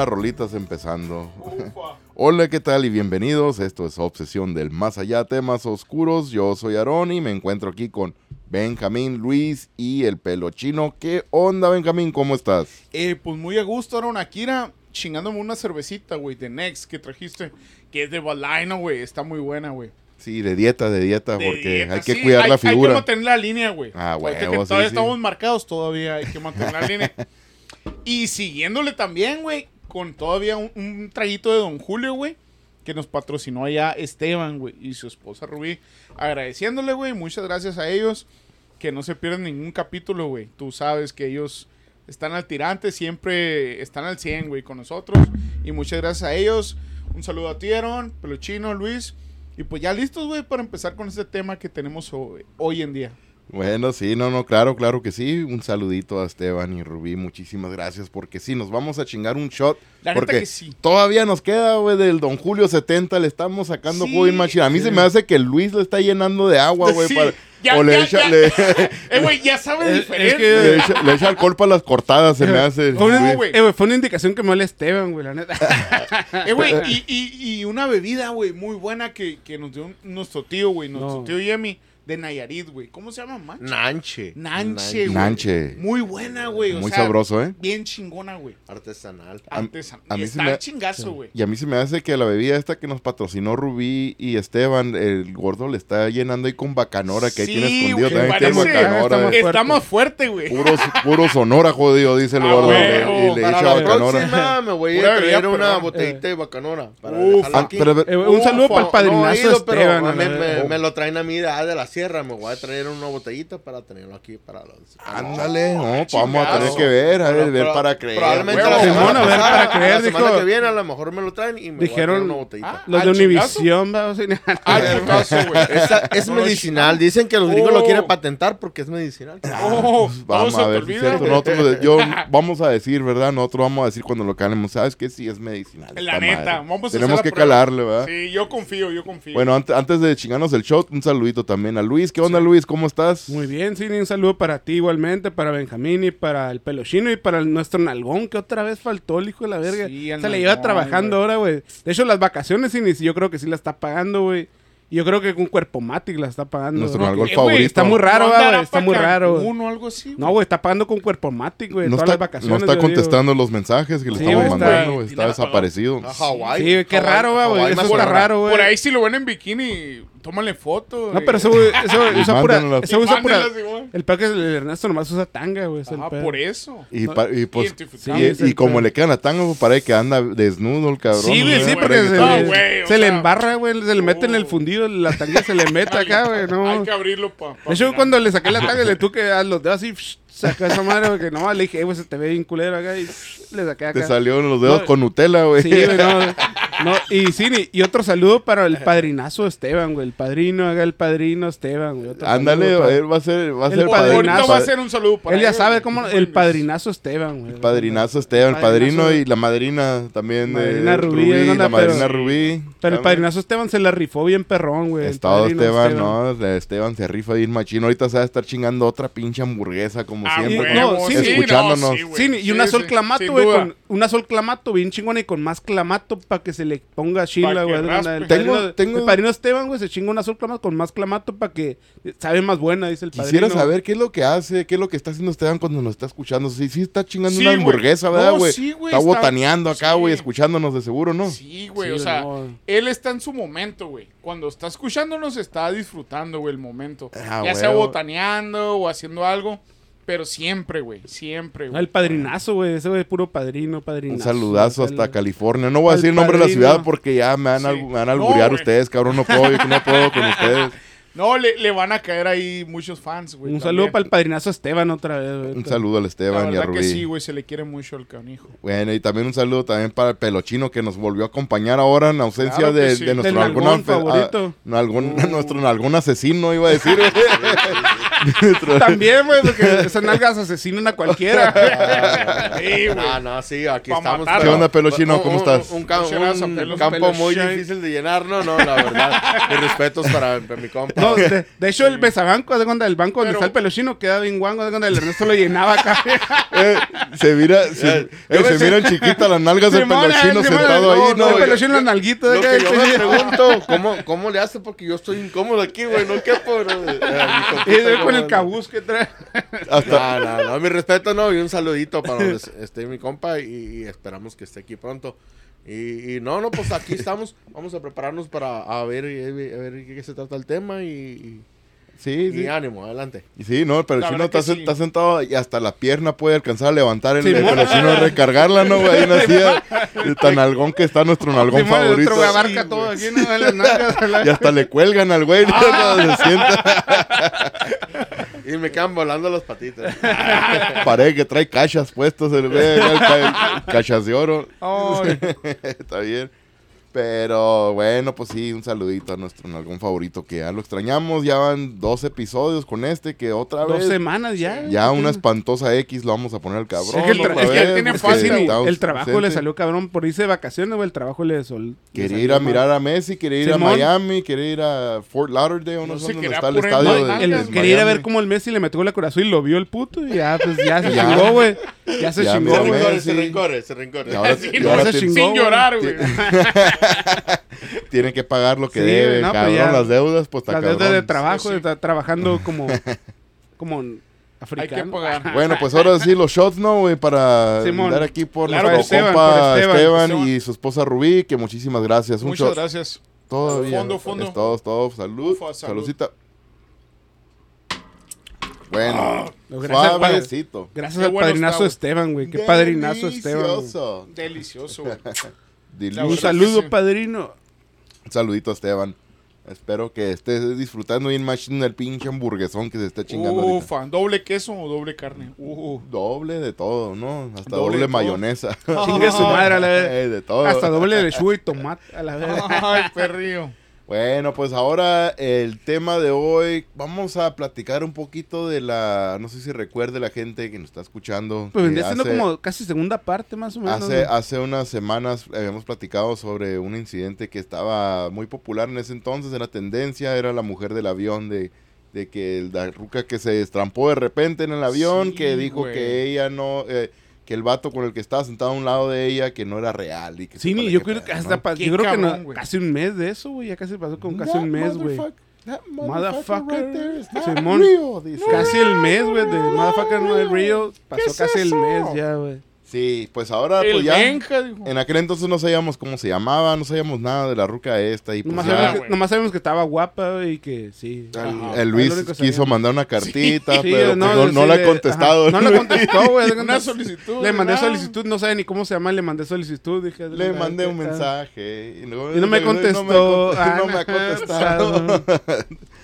unas rolitas empezando. Hola, ¿qué tal? Y bienvenidos. Esto es Obsesión del Más Allá, temas oscuros. Yo soy Aarón y me encuentro aquí con Benjamín, Luis y el pelo chino. ¿Qué onda, Benjamín? ¿Cómo estás? Eh, pues muy a gusto, Aaron. Akira, chingándome una cervecita, güey, de Next que trajiste, que es de Balaino, güey. Está muy buena, güey. Sí, de dieta, de dieta, De porque dieta, hay que sí, cuidar la Hay que figura. mantener la línea, güey. Ah, sí, Todavía sí. estamos marcados, todavía hay que mantener la línea. Y siguiéndole también, güey, con todavía un, traguito de Don Julio, güey, que nos patrocinó allá Esteban, güey, y su esposa Rubí. Agradeciéndole, güey, muchas gracias a ellos. Que no se pierdan ningún capítulo, güey. Tú sabes que ellos están al tirante, siempre están al 100, güey, con nosotros. Y muchas gracias a ellos. Un saludo a ti, Aaron, Peluchino, Luis. Y pues ya listos, güey, para empezar con este tema que tenemos hoy en día. Bueno, sí, no, no, claro, claro que sí. Un saludito a Esteban y Rubí, muchísimas gracias, porque sí, nos vamos a chingar un shot. La neta porque que sí. todavía nos queda, güey, del Don Julio 70, le estamos sacando Sí, jugo y machina. A mí se me hace que Luis lo está llenando de agua, güey, Sí, para- ya, o le ya, echa, ya. le- Eh, güey, ya Es- es diferente. que- le echa- le echa alcohol para las cortadas, se me hace. Fue una, No, güey. eh, güey, fue una indicación que me dio Esteban, güey, la neta. Eh, güey, y, y, y una bebida, güey, muy buena que, que nos dio nuestro tío, güey, nuestro No. tío Yemi, de Nayarit, güey. ¿Cómo se llama, man? Nanche. Nanche, güey. Nanche. Muy buena, güey. Muy sea, sabroso, ¿eh? Bien chingona, güey. Artesanal. A- Artesan- a mí y se está me- chingazo, güey. Y a mí se me hace que la bebida esta que nos patrocinó Rubí y Esteban, el gordo le está llenando ahí con bacanora, que ahí tiene Sí, escondido güey, también tiene bacanora. Está más eh. Está más fuerte, güey. Puro, puro Sonora, jodido, dice el Ah, gordo. huevo. y le echa bacanora. próxima me voy a a traer una botellita de bacanora. Para Uf, Ah, aquí. pero- Eh, un saludo para el padrinazo Esteban. a me, lo traen a mí de, ah, de la sierra. Me voy a traer una botellita para tenerlo aquí para los... Ándale, no, pues vamos a tener que ver, a ver, Pero- ver pero- para creer. Probablemente la semana, a ver, para creer, la semana dijo- que viene a lo mejor me lo traen y me voy a Dijeron- traer una botellita. Ah, Los de ¿al chingazo? Univisión, va, o sea, Ah. Esa es medicinal. Dicen que los gringos Oh. lo quieren patentar porque es medicinal. Oh, Vamos a ver, cierto. Nosotros, yo, vamos a decir, ¿verdad? Nosotros vamos a decir cuando lo calemos, ¿sabes qué? Sí, es medicinal. La neta, vamos a Tenemos que calarle, ¿verdad? Sí, yo confío, yo confío. Bueno, ante- antes de chingarnos el shot, un saludito también a Luis. ¿Qué onda, Luis? ¿Cómo estás? Muy bien, sí, un saludo para ti igualmente, para Benjamín y para el pelochino y para el- nuestro nalgón que otra vez faltó el hijo de la verga. Sí, Se le lleva trabajando güey. ahora, güey. De hecho, las vacaciones si- yo creo que sí la está pagando, güey. Y yo creo que con Cuerpo Matic la está pagando. Nuestro Eh, güey, favorito. Está muy raro, ¿No va, andará güey. Está muy raro. güey. Cancún o algo así? No, güey, está pagando con Cuerpo Matic, güey. no todas está, las vacaciones. no está digo. contestando los mensajes que le Sí, estamos mandando, güey. Está desaparecido. A Hawái. Sí, qué raro, güey. Eso está raro, güey. Por ahí si lo ven en bikini, tómale foto. No, eh. pero eso, güey, eso, usa pura, usa. El peor que el Ernesto nomás usa tanga, güey. Ah, por eso. Y, pa- y pues, y, Sí, es el y como le quedan la tanga, pues parece que anda desnudo el cabrón. Sí, güey, ¿no? sí, güey. porque se, No, le- güey, o se le embarra, güey. Se le mete en el fundido, la tanga se le mete acá, güey. No. Hay que abrirlo para. De hecho, cuando le saqué la tanga, le tuve que a los dedos así, sacar esa madre, porque no, le dije, "Eh, güey, se te ve bien culero acá. Y le saqué acá. Te salieron los dedos No, con Nutella, güey. Sí, güey, no, no. Y sí, y otro saludo para el padrinazo Esteban, güey. El padrino, haga el padrino Esteban, güey. Otro Ándale, saludo para- él va a ser, va a El ser padrino- Ahorita padrino. va a ser un saludo para Él ya sabe cómo, el padrinazo Esteban, güey. Padrinazo Esteban, el Padrinazo- padrino y la madrina también de Madrina Rubí, Rubí, anda, la madrina pero- Rubí. Pero el padrinazo Esteban se la rifó bien perrón, güey. el Estado Esteban, no, de Esteban se rifa bien machino. Ahorita se va a estar chingando otra pinche hamburguesa como Ah, siempre. no, ¿no? sí, sí, escuchándonos. no, sí, güey. Sí, y Sí, una sol sí, clamato, güey, una sol clamato bien chingona y con más clamato para que se le ponga chila, güey. El Tengo- el padrino Esteban, güey, se chinga una sol clamato con más clamato para que sabe más buena, dice el padrino. Quisiera saber qué es lo que hace, qué es lo que está haciendo Esteban cuando nos está escuchando. Sí, sí está chingando Sí, una hamburguesa, ¿verdad, No, güey? sí, güey, está está- botaneando acá, sí. güey, escuchándonos de seguro, ¿no? Sí, güey, Sí, o sea, no. él está en su momento, güey. Cuando está escuchándonos, está disfrutando, güey, el momento. Ah, ya sea botaneando o haciendo algo, pero siempre, güey, siempre, Ah, güey. el padrinazo, güey, ese güey es puro padrino, padrinazo. Un saludazo El- hasta California. No voy a decir el nombre de la ciudad porque ya me van, me van a No, alburear güey. ustedes, cabrón. No puedo, yo no puedo con ustedes. No, le, le van a caer ahí muchos fans, güey. Un también. saludo para el padrinazo Esteban otra vez, güey. Un saludo al La Esteban y a Rubí. que sí, güey, se le quiere mucho al canijo. Bueno, y también un saludo también para el pelochino que nos volvió a acompañar ahora en ausencia Claro de, sí. de nuestro Del algún, nalgón anfe- favorito. ah, algún- Uh. nuestro algún asesino, iba a decir. También, güey, porque esas nalgas asesinan a cualquiera. Sí, güey. No, no, sí, aquí Pa' estamos. matarlo. ¿Qué onda, Pelochino? un- ¿Cómo estás? Un, ca- un Pelos, campo muy difícil de llenar, no, no, la verdad. Mis respetos para, para mi compa. No, de, de hecho, el besabanco, de cuando el banco donde Pero- está el pelochino queda bien guango, de cuando el Ernesto lo llenaba acá. Eh, se mira, se, Eh, eh, yo se pensé- miran chiquitas las nalgas del Simón, pelochino Simón, sentado ahí, no, ¿no? el en la nalguita. de Lo acá, que yo me pregunto, ¿cómo, ¿cómo le hace? Porque yo estoy incómodo aquí, güey, no quepo, bro. Eh, mi Y con ¿cómo el no? cabuz que trae. Hasta, No, no, no, mi respeto, no, y un saludito para donde esté mi compa y, y esperamos que esté aquí pronto. Y, y no, no, pues aquí estamos, vamos a prepararnos para a ver, eh, a ver qué se trata el tema y, sí, y, sí. y ánimo, adelante. Y sí, no, el pelochino verdad que está, sen- sí. está sentado y hasta la pierna puede alcanzar a levantar el, el Simón. pelochino a recargarla, ¿no, güey? Ahí la silla, de tan algón que está nuestro nalgón el favorito. otro güey abarca Sí, todo aquí, ¿no? Las nalgas. Y hasta le cuelgan al güey, ¿no? Ah. Se sienta, Y me quedan volando las patitas. parece que trae cachas puestos, el güey, el ca- cachas de oro. Está bien. Pero bueno, pues sí, un saludito a nuestro nalgón favorito que ya lo extrañamos. Ya van dos episodios con este que otra dos vez. semanas ya. Ya una espantosa X lo vamos a poner al cabrón. Es que el, tra- otra es que vez, tiene Sí, está el trabajo le salió cabrón por irse de vacaciones, güey. El trabajo le sol. Quería ir a mal. mirar a Messi, quería ir Simón. a Miami, quería ir a Fort Lauderdale, no, No sé dónde está el estadio de, El- de quería ir a ver cómo el Messi le metió la corazón y lo vio el puto y ya, pues ya se Ya. chingó, güey. Ya se Ya, chingó, se rencores, se Sí, Sin llorar, güey. tiene que pagar lo que Sí, debe. no, pues cabrón, ya. las deudas, pues está Las deudas cabrón. de trabajo, Sí, sí. está trabajando como, como Hay que africano. pagar. Bueno, pues ahora sí los shots, ¿no, güey? Para Simón. dar aquí por Claro, nuestro Esteban, compa por Esteban, Esteban. Esteban. y su esposa Rubí, que muchísimas gracias. Un Muchas shot. gracias. Todavía. Fondo, fondo. Es Todos, todos. Salud. Ufa, salud. Saludcita. Bueno. Gracias, al padre- Suavecito. gracias Qué al bueno padrinazo está. Esteban, güey. Qué padrinazo Esteban. güey. Delicioso. Delicioso, Un saludo, sí. padrino. Un saludito a Esteban. Espero que estés disfrutando bien machine del pinche hamburguesón que se está chingando ahorita. Ufa, ¿doble queso o doble carne? Uh, Doble de todo, ¿no? Hasta Doble mayonesa. Chingue su madre a la vez. De todo. Hasta doble lechuga y tomate a la vez. Ay, perrillo. Bueno, pues ahora el tema de hoy, vamos a platicar un poquito de la, no sé si recuerde la gente que nos está escuchando. Pues vendría siendo como casi segunda parte, más o menos. Hace, ¿no? hace unas semanas habíamos platicado sobre un incidente que estaba muy popular en ese entonces, era tendencia, era la mujer del avión de, de que el- la ruca que se estrampó de repente en el avión, Sí, que dijo güey. que ella no, eh, que el vato con el que estaba sentado a un lado de ella, que no era real. Y que Sí, de yo creo que hasta yo creo que cabrón, no, güey. casi un mes de eso, güey. Ya casi pasó con casi un mes, güey. that Motherfucker. right there is not Simón. real, dice. Casi el mes, güey, de Motherfucker No es Real. Pasó es casi el eso? mes ya, güey. Sí, pues ahora El pues ya. Benja, dijo. En aquel entonces no sabíamos cómo se llamaba, no sabíamos nada de la ruca esta y pues Nomás, ya- sabemos güey. que, nomás sabemos que estaba guapa güey, y que sí. El, el Luis quiso sabíamos. mandar una cartita, Sí, pero no, no, sí, no la le- ha contestado. ajá. No la contestó, güey. Una solicitud. Le mandé solicitud, no sabe ni cómo se llama, le mandé solicitud. Dije, Le ah, mandé un ah, mensaje y no, Y no me contestó. No me, no me ha Ah, contestado.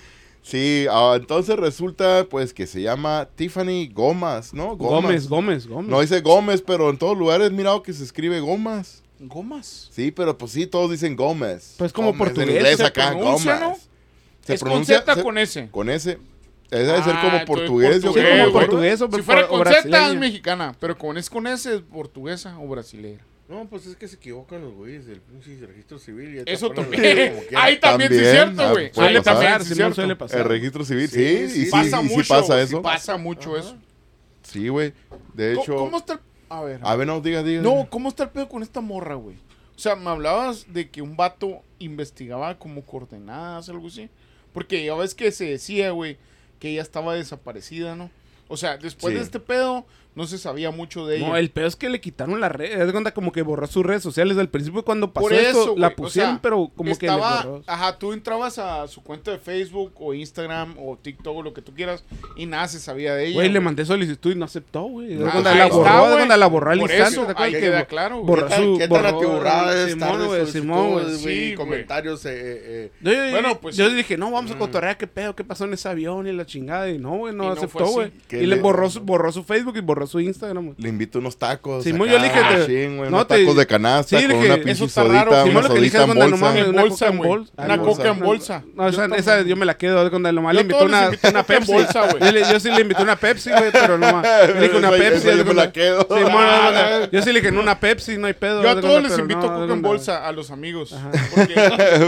sí, ah, entonces resulta pues que se llama Tiffany Gomas, ¿no? Gómez, Gómez, Gómez. No dice Gómez, pero en todos lugares he mirado que se escribe Gomas. Gomas. Sí, pero pues sí, todos dicen Gómez. Pues como Gómez, portugués, En inglés se acá, pronuncia, Gómez. ¿no? Se ¿Es con pronuncia Z se- con S? con ese. Debe ser Ah, como portugués, yo portugués, creo. como güey. portugués o, Si fuera o con Z es mexicana, pero con es con S es portuguesa o brasileña. No, pues es que se equivocan los güeyes del pinche registro civil. y Eso también. Ahí también, sí es cierto, ah, güey. Ahí pasar. también pasar, sí cierto. suele pasar. El registro civil, sí, Sí, y sí, sí, Pasa sí mucho. pasa eso. pasa mucho Ajá. eso. Sí, güey. De ¿Cómo- hecho, ¿Cómo está el... A ver. a ver, no, diga, diga. No, ¿cómo está el pedo con esta morra, güey? O sea, me hablabas de que un vato investigaba como coordenadas, algo así. Porque ya ves que se decía, güey, que ella estaba desaparecida, ¿no? O sea, después Sí. de este pedo, no se sabía mucho de ella. No, el peor es que le quitaron las redes. Es de cuenta como que borró sus redes sociales. Al principio cuando pasó Por esto, eso, la o pusieron, sea, pero como Estaba, que le borró. ajá, tú entrabas a su cuenta de Facebook o Instagram o TikTok o lo que tú quieras y nada se sabía de ella. Güey, le mandé solicitud y no aceptó, güey. Es de cuando la borró, cuando la borró al Por instante. eso, ¿te acuerdas ahí que queda claro, güey. borró ¿Qué tan, su- qué tan borró- atiborrada es Simón, güey, Simón, güey. Sí, comentarios, eh, eh, Yo, yo- Bueno, pues yo sí. dije, no, vamos a cotorrear qué pedo, qué pasó en ese avión y la chingada. Y no, güey, no, aceptó, güey. ¿Qué Y le le- borró su, borró su Facebook y borró su Instagram. Le invito unos tacos. Simón, acá, yo le dije, te- machín, güey, no, unos te- tacos de canasta Sí, con dije, una pinche eso está raro, sodita, lo que dije es en cuando no bolsa. mames, En una bolsa, coca en bolsa. Una Ah, coca en bolsa. No, esa, Yo esa yo me la quedo cuando nomás le les una, invito una Pepsi. bolsa, güey. yo, le- yo sí le invité una Pepsi, güey, pero no más. Le dije una Pepsi. de yo me la cuenta. quedo. Sí, yo sí le dije en una Pepsi, no hay pedo. Yo a todos les invito coca en bolsa a los amigos.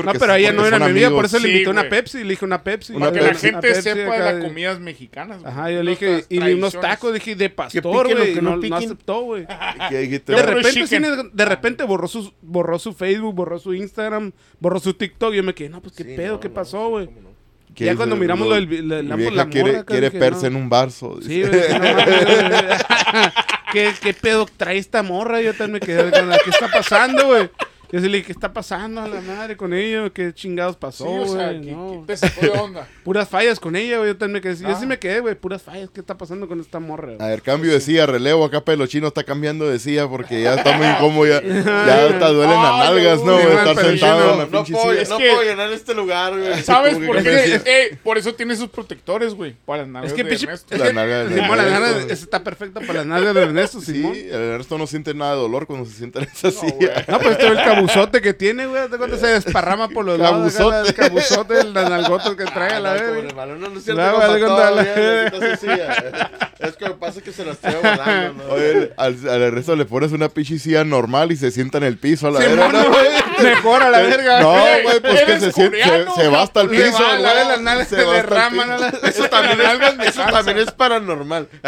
No, pero ella no era mi amiga, por eso le Sí, invité una. Pepsi. Le dije una Pepsi. Para que la gente sepa de las comidas mexicanas. Ajá, yo le dije, y unos tacos, dije, de pastor, güey. que No, no aceptó, güey. De repente, chicken. sí, de repente borró su, borró su Facebook, borró su Instagram, borró su TikTok. Y yo me quedé, no, pues qué Sí, pedo, no, ¿qué pasó, güey? cómo no. ¿Qué ya cuando miramos Lo- del- la- la- mi vieja la quiere, morra, quiere dije, perse en un barzo. Sí, güey, que. ¿Qué, ¿Qué pedo trae esta morra? Yo también me quedé con la ¿qué está pasando, güey? Yo sí le dije, ¿qué está pasando a la madre con ella? ¿Qué chingados Sí, pasó, o sea, güey? No. que te sacó de onda. Puras fallas con ella, güey. Yo también me quedé, yo Ah. sí me quedé, güey, puras fallas. ¿Qué está pasando con esta morra? A güey? ver, cambio de silla, relevo. Acá Pelo Chino está cambiando de silla porque ya está muy incómodo. Ya, ya hasta duelen las nalgas, ¿no? güey, Estar sentado Chino. en la No pinche puedo, silla. Es no puedo llenar este lugar, güey. ¿Sabes por qué? Eh, por eso tiene sus protectores, güey. Para las nalgas Es que, de Ernesto. La nalga de Simón, la Ernesto. nalga está perfecta para las nalgas de Ernesto, Simón. Sí, el Ernesto no siente nada de dolor cuando se sienta en esa güey. silla. No, pues este ve el cabuzote que tiene, güey. ¿De cuánto se desparrama por los lados? Cabuzote. El cabuzote, el nalgotas que trae a la Ah, vez. no, no, no es La, la-. Es que lo que pasa es que se la estoy volando, ¿no? Oye, al, al Ernesto le pones una pinche silla normal y se sienta en el piso a la Simón, verga. no. Mejor a la verga. No, Güey, güey, pues que se, siente, se, se va hasta el Le piso. va, la las nalgas Se derraman. a piso. la- Eso también, es, eso también es paranormal.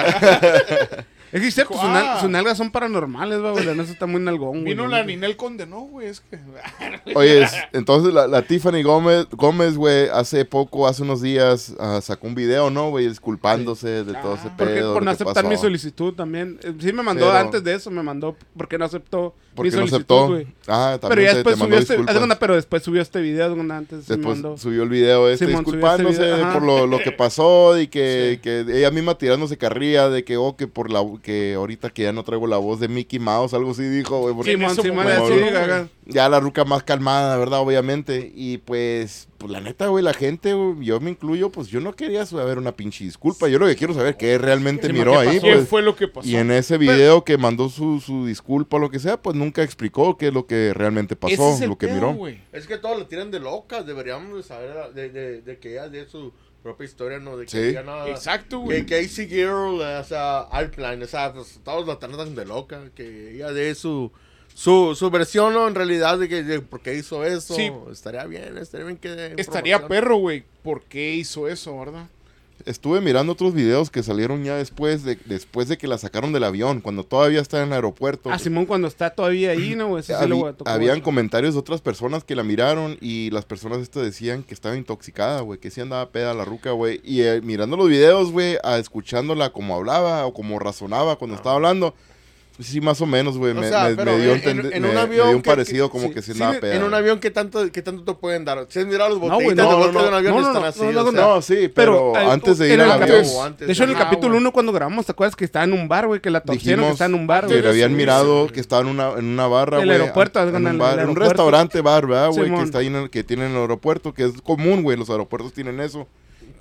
Es que es cierto, sus, Ah. nal- sus nalgas son paranormales, güey. Ernesto está muy nalgón, güey. Vino la Ninel condenó, güey. Es que. Oye, es- entonces la, la Tiffany Gómez, Gómez, güey, hace poco, hace unos días, ah, sacó un video, ¿no, güey? Disculpándose de todo ese pedo. Porque por no aceptar mi solicitud también. Eh, Sí me mandó Pero- antes de eso, me mandó porque no aceptó Porque no aceptó. güey. Ah, también Pero ya después te subió este, cuenta, pero después subió este video de una antes Después mandó. subió el video este Simón, disculpándose este video, ajá. por lo, lo que pasó y que, que ella misma tirándose carrilla de que, oh, que por la que ahorita que ya no traigo la voz de Mickey Mouse, algo así dijo, güey. porque- Simón, Simón, gaga. ya la ruca más calmada, ¿verdad? Obviamente. Y pues, pues la neta, güey, la gente, güey, yo me incluyo, pues yo no quería saber una pinche disculpa. Yo lo que quiero saber qué realmente Sí, miró ¿qué ahí, pasó? ¿Qué pues. fue lo que pasó? Y en ese video que mandó su, su disculpa o lo que sea, pues nunca explicó qué es lo que realmente pasó, Ese es el lo que pedo, miró. güey. Es que todos la tiran de loca. Deberíamos de saber de, de, de que ella de su propia historia, ¿no? De que Sí. ella no... Exacto, Que güey. Casey Girl, o sea, Alpline, o sea, pues todos la tratan de loca. Que ella dé su, su, su versión, ¿no? En realidad, de, que, de por qué hizo eso. Sí. Estaría bien, estaría bien que... Estaría perro, güey. ¿Por qué hizo eso, verdad? Estuve mirando otros videos que salieron ya después de, después de que la sacaron del avión, cuando todavía está en el aeropuerto. Ah, Simón cuando está todavía ahí, ¿no, sí lo tocar, habían comentarios de otras personas que la miraron y las personas estas decían que estaba intoxicada, güey, que sí andaba peda la ruca, güey. Y eh, mirando los videos, güey, a escuchándola como hablaba o como razonaba cuando estaba hablando, sí, más o menos, güey, me, sea, me- pero me dio, en- en- me- un me avión dio un que- parecido que- como sí, que sí sí, andaba peda. En un avión, ¿qué tanto, qué tanto te pueden dar? Si has mirado los No, botellitas de no, vodka no, de un avión, no, no, están no, así. no, o no, sea, No, sí, pero, eh, antes de en ir el al avión, o antes De hecho, en el Ah, capítulo güey. 1 cuando grabamos, ¿te acuerdas que estaba en un bar, güey? Que la torcieron que está en un bar, que güey. le habían Sí, mirado sí. que estaba en una, en una barra, güey. aeropuerto, en, algo en un el bar, en un aeropuerto. restaurante bar, ¿verdad, güey? Que está ahí en el, que tienen en el aeropuerto, que es común, güey, los aeropuertos tienen eso.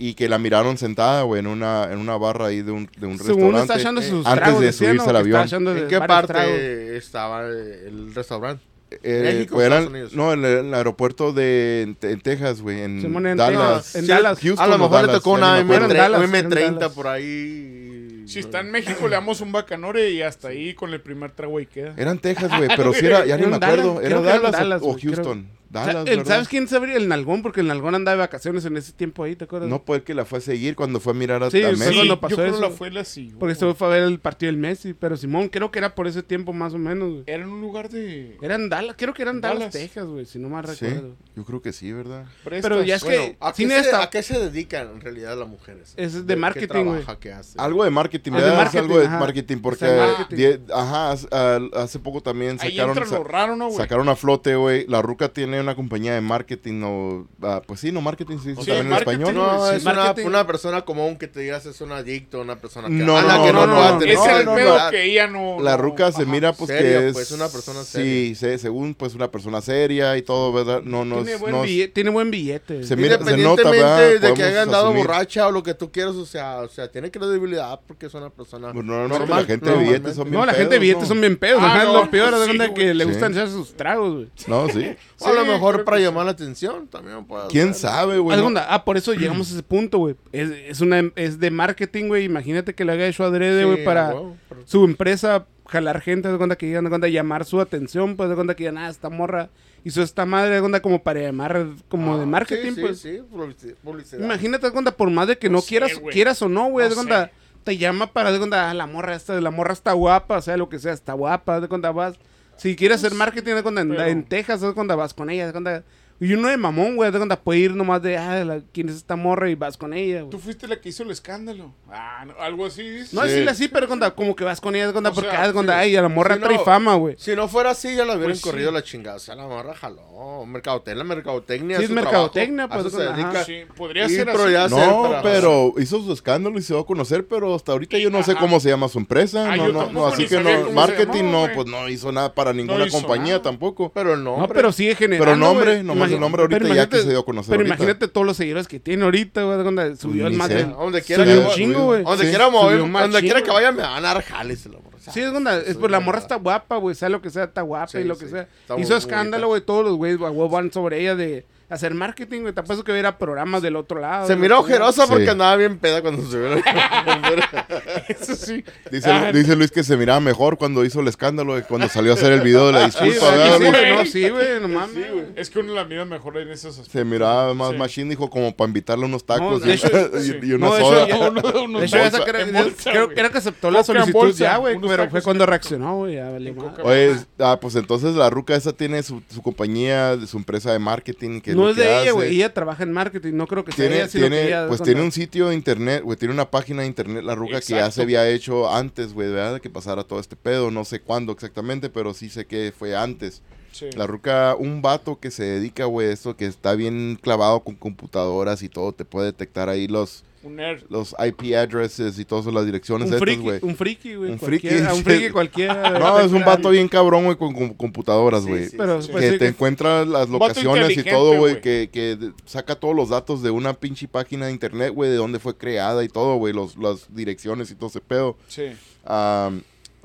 Y que la miraron sentada, güey, en una, en una barra ahí de un, de un Según está restaurante. echando sus antes tragos, de subirse al avión. ¿En qué parte tragos. estaba el restaurante? Eh, México, pues, era Estados el- Unidos. no, en el, aeropuerto de en, en Texas, güey, en, Simón, en Dallas. En Sí, Dallas. Houston A lo mejor le Dallas, tocó ya una ni me Era en acuerdo. Dallas, M30, era en M30 Dallas. por ahí. Si está en México, le damos un bacanore y hasta ahí con el primer trago y queda. Era en Texas, güey, pero sí era, ya ni me acuerdo. ¿Era Dallas, o-. Houston? ¿Sabes quién sabría? El Nalgón, porque el Nalgón andaba de vacaciones en ese tiempo ahí, ¿te acuerdas? No, pues que la fue a seguir cuando fue a mirar a, Sí, a sí, Messi. cuando pasó yo creo eso. la fue la siguió. Porque estuvo fue a ver el partido del Messi, pero Simón, creo que era por ese tiempo más o menos, güey. Era en un lugar de... Era en Dallas, creo que era en Dallas, Dallas. Texas, güey, si no mal Sí, recuerdo. yo creo que sí, ¿verdad? prestas. Pero ya es Bueno, que ¿a, qué se, está- ¿a qué se dedican en realidad las mujeres? Es de ¿Qué marketing, güey. trabaja, ¿Qué hace? Algo de marketing, Ah, de marketing, algo de ajá. marketing porque die- ajá, hace- poco también Ahí sacaron entra sa- lo raro, ¿no, güey? sacaron a flote, güey. La ruca tiene una compañía de marketing o... ah, pues sí, no, marketing sí, sí, Sí, también en español. No, sí. es una, persona común que te digas es un adicto, una persona que, No, a la no, que no, no, no, es el no, pedo no. que ella no. La no- ruca se ajá. mira pues Seria, que es... pues, una persona Sí, se- según pues una persona seria y todo, ¿verdad? No, no, tiene, es- buen no es- billete, tiene buen billete. Se mira- se nota, Independientemente ¿verdad? de que Podemos hayan dado asumir. borracha o lo que tú quieras, o sea, o sea, tiene credibilidad porque es una persona Pues normal. la gente de billetes son bien no, la gente de pedos, billetes son bien pedos. Ah, lo peor es sí, que le Sí. gustan echar sus tragos, güey. No, sí. a lo Sí, mejor para llamar la atención también puede ¿Quién ser. sabe, güey? No? Ah, por eso llegamos a ese punto, güey. Es, es, una, es de marketing, güey. Imagínate que lo haya hecho adrede, Sí, güey, para pero- su empresa jalar gente, de cuenta que digan, haz de cuenta llamar su atención, pues, de cuenta que digan, ah, esta morra hizo esta madre, de cuenta como para llamar, como de Ah, marketing, sí, pues. Sí, sí, publici- publicidad. Imagínate, de cuenta, por más de que no, No sé, quieras, quieras o no, güey, haz de No cuenta, te llama para, de cuenta, ah, la morra esta, la morra está guapa, o sea, lo que sea, está guapa, de cuenta, vas. Si quieres hacer marketing, de cuenta, en, pero- en Texas, de cuenta, vas con ella, cuenta. Y uno de mamón, güey, de cuenta, puede ir nomás de, ah, la- quién es esta morra y vas con ella, güey. Tú fuiste la que hizo el escándalo. Ah, no, algo así. dices. No decirle así, pero cuando, como que vas con ella, cuando, O porque sea, cuando, sí. ay, a la morra Sí, trae no. fama, güey. Si no fuera así, ya la hubieran Pues corrido sí. la chingada. O sea, la morra jaló. Mercadotecnia, mercadotecnia. Sí, es mercadotecnia, pues, se dedica. Sí, podría Y, ser pero así. ya No, pero hizo su escándalo y se dio a conocer, pero hasta ahorita yo no sé cómo se llama su empresa. Ah, no, no, no, así que no, marketing no, pues no hizo nada para ninguna compañía tampoco. Pero no. No, pero sigue generando. Pero nombre, nomás Imagi- nombre ahorita pero ya imagínate- que se dio a conocer Pero ahorita. imagínate todos los seguidores que tiene ahorita, güey, subió el más de. Donde quiera que un vaya- chingo, güey. Donde quiera donde quiera que vaya me van a dar jales. la morra. Sí, es onda, es pues la morra está guapa, güey, sea lo que sea, está guapa y lo que sea. Hizo escándalo, güey, todos los güeyes, güey, van sobre ella de hacer marketing, güey. Te apuesto que hubiera programas del otro lado. Se miró ojerosa porque Sí. andaba bien peda cuando se vio. Eso sí. Dice, Ah, dice Luis que se miraba mejor cuando hizo el escándalo cuando salió a hacer el video de la disculpa. güey, ¿verdad, sí, Luis? güey, no, sí, güey, no mames. Sí, güey. Es que uno la mira mejor en esos aspectos. Se miraba más Sí. machine, dijo, como para invitarle unos tacos No, y, hecho, y- sí. y una No, de soda. hecho, ya- Uno de unos De hecho, esa bolsa- creo, en bolsa, creo- güey. creo que aceptó la solicitud bolsa, ya, güey, pero fue cuando reaccionó, güey. Coca- Pues, ah, pues entonces la ruca esa tiene su, su compañía, su empresa de marketing. Que No es que de ella, güey, ella trabaja en marketing, no creo que sea Tiene, ella, sino que tiene, ella- pues tiene un sitio de internet, güey, tiene una página de internet, la ruca que ya se había hecho antes, güey, ¿verdad? De que pasara todo este pedo, no sé cuándo exactamente, pero sí sé que fue antes. Sí. La ruca, un vato que se dedica, güey, esto, que está bien clavado con computadoras y todo, te puede detectar ahí los, Un nerd. los IP addresses y todas las direcciones un de estos, friki, güey. un friki, güey, Un friki, un friki cualquiera. No, es un vato bien cabrón, güey, con, con computadoras, güey. sí, Pero, sí. pues, que sí te que- encuentra las locaciones y todo, güey, que, que saca todos los datos de una pinche página de internet, güey, de dónde fue creada y todo, güey, los, las direcciones y todo ese pedo. Sí.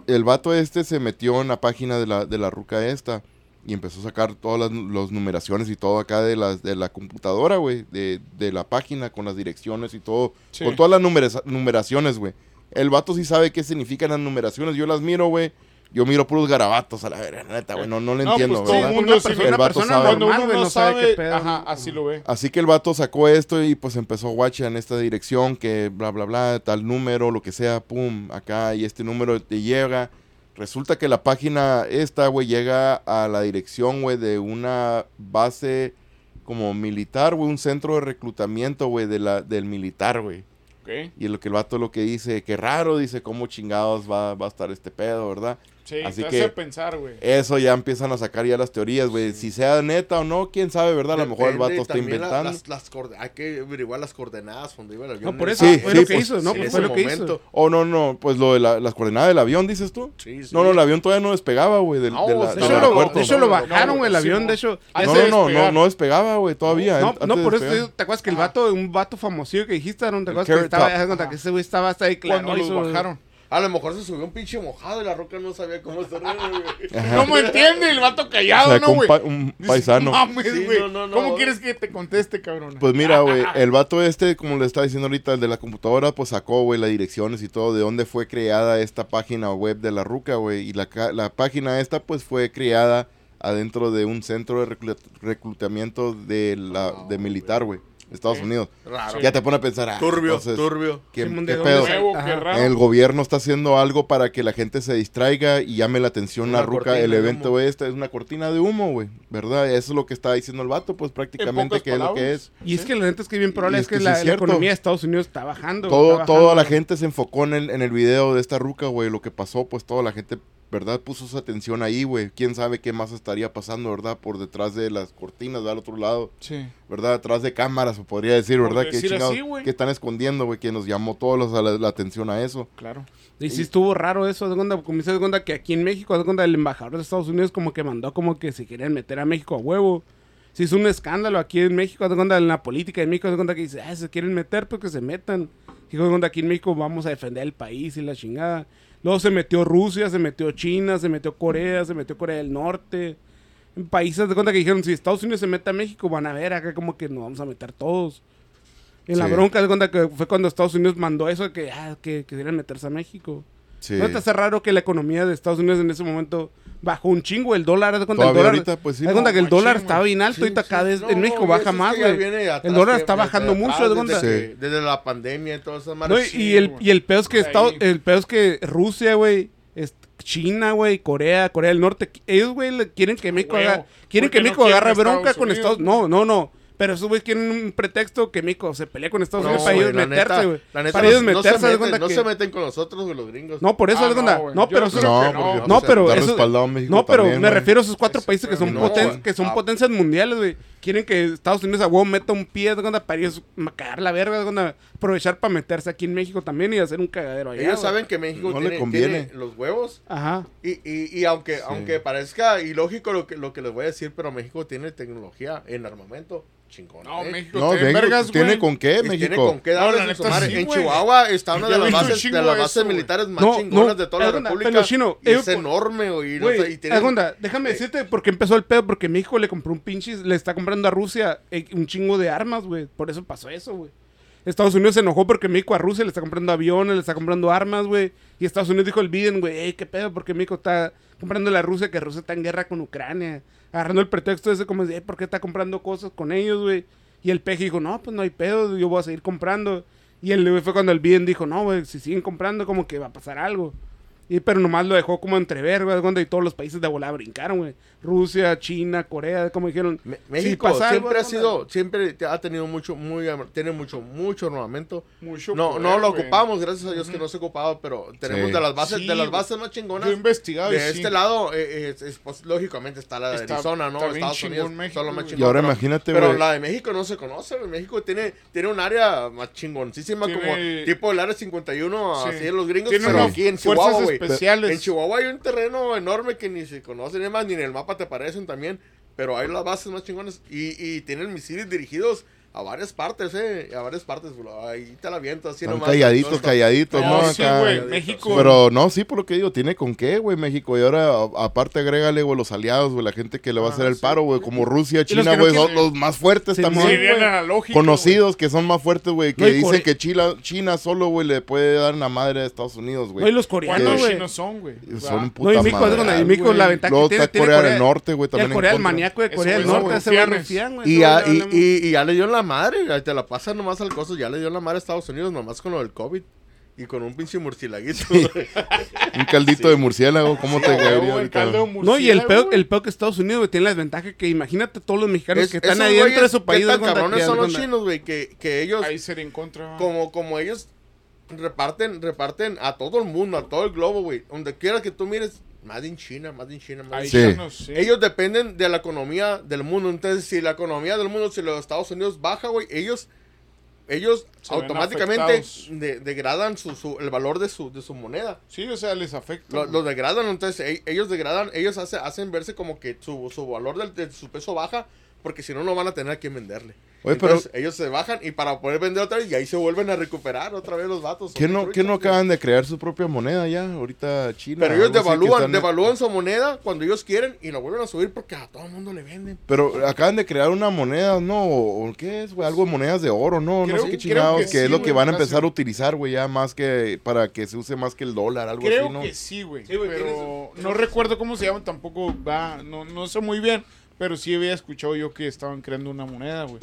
El vato este se metió en la página de la, de la ruca esta y empezó a sacar todas las los numeraciones y todo acá de, las, de la computadora, güey, de, de la página con las direcciones y todo, Sí. con todas las numera- numeraciones, güey. El vato sí sabe qué significan las numeraciones, yo las miro, güey. Yo miro puros garabatos a la verga, neta, güey, no, no le No, entiendo, pues todo ¿verdad? el mundo sí. vato persona sabe. Cuando normal, uno güey, no no sabe sabe, qué pedo. ajá, así lo ve. Así que el vato sacó esto y pues empezó a guachar en esta dirección que bla, bla, bla, tal número, lo que sea, pum, acá y este número te llega. Resulta que la página esta, güey, llega a la dirección, güey, de una base como militar, güey, un centro de reclutamiento, güey, de la, del militar, güey. Y lo que el vato lo que dice, qué raro, dice, cómo chingados va, va a estar este pedo, ¿verdad? Sí, Así te que- hace pensar, güey. Eso ya empiezan a sacar ya las teorías, güey. Si sea neta o no, quién sabe, ¿verdad? A lo mejor el vato está inventando. las- hay que averiguar las coordenadas donde iba el avión. No, por eso Sí, fue sí, lo que pues, hizo, ¿no? Pues fue lo que hizo. Oh, no, no, pues lo de la- las coordenadas del avión, dices tú. Sí, sí. No, no, el avión todavía no despegaba, güey, del, No, de la- de De del hecho, lo, aeropuerto. de hecho, lo No, no, bajaron, el avión, de hecho. No, no, no, no, despegaba, güey, todavía. No, antes por de eso te despegar. digo, ¿te acuerdas que el vato, un vato famosillo que dijiste, ¿no? ¿Te acuerdas que estaba, que ese güey estaba hasta ahí claro, Cuando los hizo- bajaron. A lo mejor se subió un pinche mojado y la roca no sabía cómo cerrar, güey. Ajá. No me entiende el vato callado, ¿no, un, güey? pa- un paisano. "Mames, Sí, güey. no, no, no. ¿Cómo quieres que te conteste, cabrón? Pues mira, güey, el vato este, como le estaba diciendo ahorita, el de la computadora, pues sacó, güey, las direcciones y todo, de dónde fue creada esta página web de la ruca, güey. Y la, ca- la página esta, pues fue creada adentro de un centro de reclut- reclutamiento de, la, de militar, güey, Estados. Unidos. Raro. Ya te pone a pensar, ah, Turbio, entonces, turbio. ¿qué, Simón, ¿de qué dónde pedo? Nuevo, qué. El gobierno está haciendo algo para que la gente se distraiga y llame la atención Una la ruca. El evento este es una cortina de humo, güey. ¿Verdad? Eso es lo que está diciendo el vato, pues prácticamente que es lo que es. Y es que la neta es que bien probable Y es es que, que sí la, la economía de Estados Unidos está bajando. Todo, está toda bajando, la güey. gente se enfocó en el, en el video de esta ruca, güey. Lo que pasó, pues toda la gente ¿verdad? Puso su atención ahí, güey. ¿Quién sabe qué más estaría pasando, ¿verdad? Por detrás de las cortinas, del otro lado, Sí. ¿verdad? Detrás de cámaras, se podría decir, ¿verdad? ¿Qué decir chingados- así, güey. qué están escondiendo, güey? Que nos llamó todos los- la, la atención a eso. Claro. Y sí estuvo raro eso, de cuenta, como de cuenta que aquí en México, de cuenta el embajador de Estados Unidos como que mandó como que se querían meter a México a huevo. Se hizo un escándalo aquí en México, de cuenta en la política de México, de cuenta que dice, ah, se quieren meter, pues que se metan. Dijo, de cuenta aquí en México vamos a defender el país y la chingada. Luego se metió Rusia, se metió China, se metió Corea, se metió Corea del Norte. En países de cuenta que dijeron, si Estados Unidos se mete a México, van a ver acá como que nos vamos a meter todos. En la bronca de cuenta que fue cuando Estados Unidos mandó eso, que, ah, que querían meterse a México. Sí. ¿No te hace raro que la economía de Estados Unidos en ese momento bajó un chingo el dólar? ¿Haz cuenta, el dólar, ahorita, pues, sí, cuenta no, que el dólar estaba bien alto, Sí, ahorita sí. cada vez No, en México baja más, güey. El dólar está desde bajando atrás, mucho, desde, cuenta. que- desde la pandemia y todas esas No, y, y el, y el peor es que Estados- el peor es que Rusia, güey, China, güey, Corea, Corea del Norte, ellos, güey, quieren que México huevo. haga, quieren que México agarre Estados bronca con Unidos, Estados. No, no, no. Pero esos güeyes quieren un pretexto que México se pelee con Estados No, Unidos para ellos meterse, güey. Para no- ellos no se meterse, haz de meten- No que- se meten con nosotros, güey, los gringos. No, por eso, Ah, de cuenta. no. No, pero eso- No, no. No, pero eso- No, pero me refiero a esos cuatro países son, no, que son Ah. potencias mundiales, güey. Quieren que Estados Unidos a huevo meta un pie de cuenta para ellos cagar la verga, de cuenta, aprovechar para meterse aquí en México también y hacer un cagadero allá. Ellos saben que México No le tiene, conviene. tiene los huevos. Ajá. Y, y, y aunque, aunque parezca ilógico lo que, lo que les voy a decir, pero México tiene tecnología en armamento chingón. No, ¿eh? México No, tiene México vergas, tiene con qué, Y Tiene México. con qué No, darles neta madre. sí, En güey. Chihuahua está una de las bases, de las bases eso, militares más No, chingonas no, de toda la pero, república. pero, chino, y es por- enorme, güey. no sé, y tiene- Agonda, déjame eh, decirte por qué empezó el pedo. Porque México le compró un pinche. Le está comprando a Rusia eh, un chingo de armas, güey. Por eso pasó eso, güey. Estados Unidos se enojó porque México a Rusia le está comprando aviones, le está comprando armas, güey. Y Estados Unidos dijo el Biden, güey, "Ey, qué pedo, porque México está comprando a Rusia, que Rusia está en guerra con Ucrania. Agarrando el pretexto ese como de, "Ey, ¿por qué está comprando cosas con ellos, güey? Y el peje dijo, no, pues no hay pedo, yo voy a seguir comprando. Y el fue cuando el Biden dijo, no, güey, si siguen comprando, como que va a pasar algo. Y pero nomás lo dejó como entrever, güey, cuando y todos los países de volada brincaron, güey. Rusia, China, Corea, como dijeron. Me- "Si México siempre ha ¿dónde?". sido, siempre ha tenido mucho, muy, tiene mucho, mucho armamento. Mucho No, poder, no lo güey. ocupamos, gracias a Dios que no se ha ocupado, pero tenemos Sí. de las bases, Sí, de las bases más chingonas. Yo he investigado de sí. este lado, eh, es- es, pues, lógicamente está la de Está- Arizona, ¿no? Estados chingón Unidos, México, los más güey. Y ahora pero- imagínate, Pero güey. la de México no se conoce, güey. México tiene, tiene un área más chingoncísima, Tiene- como tipo el área 51, Sí. así de los gringos, Tiene pero aquí en Chihuahua, güey. Especiales. En Chihuahua hay un terreno enorme que ni se conoce, ni más, ni en el mapa te aparecen también. Pero hay las bases más chingonas y, y tienen misiles dirigidos a varias partes, eh. A varias partes, güey. Ahí te la viento así nomás. calladitos, No, no, calladitos, No, ¿no? sí, Acá. güey. México. Pero no, sí, por lo que digo, tiene con qué, güey, México. Y ahora, a- aparte, agrégale, güey, los aliados, güey, la gente que le va a Ah, hacer el sí. paro, güey, como Rusia, los China, no güey, son los más fuertes Sí, también. sí, Sería güey. analógico, Conocidos que son más fuertes, güey, que No, dicen Core- que China, China solo, güey, le puede dar una madre a Estados Unidos, No, y güey. los güey. coreanos, ¿Cuántos güey. son, güey? Son puta No, y México, madre, y México la ventaja Luego que tiene, Corea, del Norte, güey, Y también. el Corea, el maníaco de Corea del Norte, ese güey y ya le dio la madre, ya te la pasan nomás al costo, ya le dio la madre a Estados Unidos nomás con lo del COVID. Y con un pinche murcielaguito. Un caldito de murciélago, ¿cómo te Güey, caería No, y el peor, el peor que Estados Unidos, güey, tiene la desventaja que imagínate todos los mexicanos Es- que están ahí dentro de su país. ¿Qué tan cabrones son los chinos, güey? Que, que ellos, Ahí sería en contra. como, como ellos reparten, reparten a todo el mundo, a todo el globo, güey. Donde quiera que tú mires, más en China, China, Ahí in Sí. China. sé. Ellos dependen de la economía del mundo. Entonces, si la economía del mundo, si los Estados Unidos baja, güey, ellos, ellos Se automáticamente de- degradan su, su- el valor de su, de su moneda. Sí, o sea, les afecta. Lo degradan, entonces e- ellos degradan, ellos hace- hacen verse como que su, su valor del- de, su peso baja, porque si no, no van a tener a quién venderle. Oye, pero- Entonces, ellos se bajan y para poder vender otra vez, y ahí se vuelven a recuperar otra vez los vatos. ¿Qué no, ¿Qué no acaban de crear su propia moneda ya? Ahorita China. Pero ellos devalúan, están- devalúan su moneda cuando ellos quieren y lo vuelven a subir porque a todo el mundo le venden. Pero acaban de crear una moneda, ¿no? ¿O qué es, güey? Algo de monedas de oro, ¿no? Creo- no sé qué creo chingados, que que, sí, es lo que van a empezar a utilizar, güey, ya más que para que se use más que el dólar, algo Creo así, ¿no? que sí, güey. Sí, pero tienes- no recuerdo cómo se llaman tampoco. Va, no, no sé muy bien. Pero sí había escuchado yo que estaban creando una moneda, güey.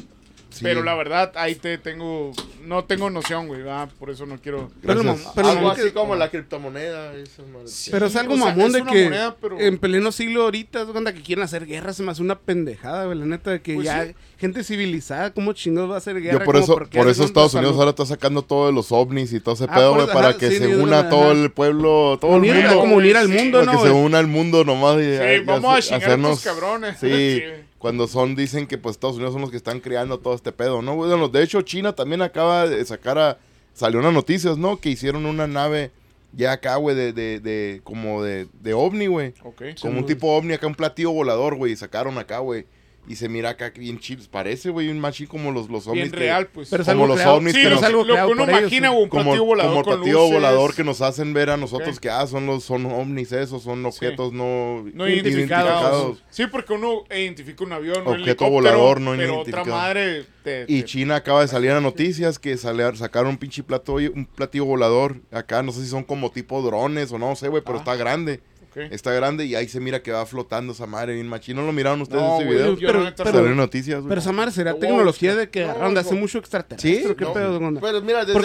Sí. Pero la verdad, ahí te tengo. No tengo noción, güey. ah, Por eso no quiero. Pero, pero Algo mamón que- así como la criptomoneda. madres. Sí. Pero es algo o sea, mamón es de que moneda, pero- en pleno siglo ahorita, es cuenta que quieren hacer guerra, se me hace una pendejada, güey, la neta, de que Pues ya sí. gente civilizada, ¿cómo chingados va a hacer guerra? Yo por ¿Cómo eso, por eso Estados Unidos salud? ahora está sacando todo de los ovnis y todo ese Ah, pedo, güey, eso, para ajá, que sí, se una una, todo ajá. el pueblo, todo Unir- el mundo. como unir al Sí, mundo, Para ¿no? que se una al mundo nomás y vamos a chingar cabrones. Sí. cuando son, dicen que pues Estados Unidos son los que están creando todo este pedo, ¿no? Bueno, de hecho China también acaba de sacar a, salió unas noticias, ¿no? Que hicieron una nave ya acá, güey, de, de, de, como de, de ovni, güey. Ok. Como un tipo ovni acá, un platillo volador, güey, y sacaron acá, güey. Y se mira acá bien chips, parece, güey, un machín como los, los. Bien que- real, pues. Pero Como los creado- ovnis sí, que nos- algo lo que uno ellos, imagina, güey, un como, platillo volador como el platillo volador que nos hacen ver a nosotros que ah, son los son ovnis esos, son objetos no, No identificados. identificados. Sí, porque uno identifica un avión, un Objeto volador no pero identificado. otra madre te, Y te- China acaba de salir a noticias que sale- sacaron un pinche plato, un platillo volador acá, no sé si son como tipo drones o no sé, güey, pero Ah. está grande. Está grande y ahí se mira que va flotando esa madre bien machín. ¿No lo miraron ustedes No, ese video? Pero- pero- no- Salieron noticias, güey. Pero esa madre será No, tecnología de que no, agarraron de hace no. mucho extraterrestre. Sí, ¿Qué no. pedo, onda? Pues mira, desde,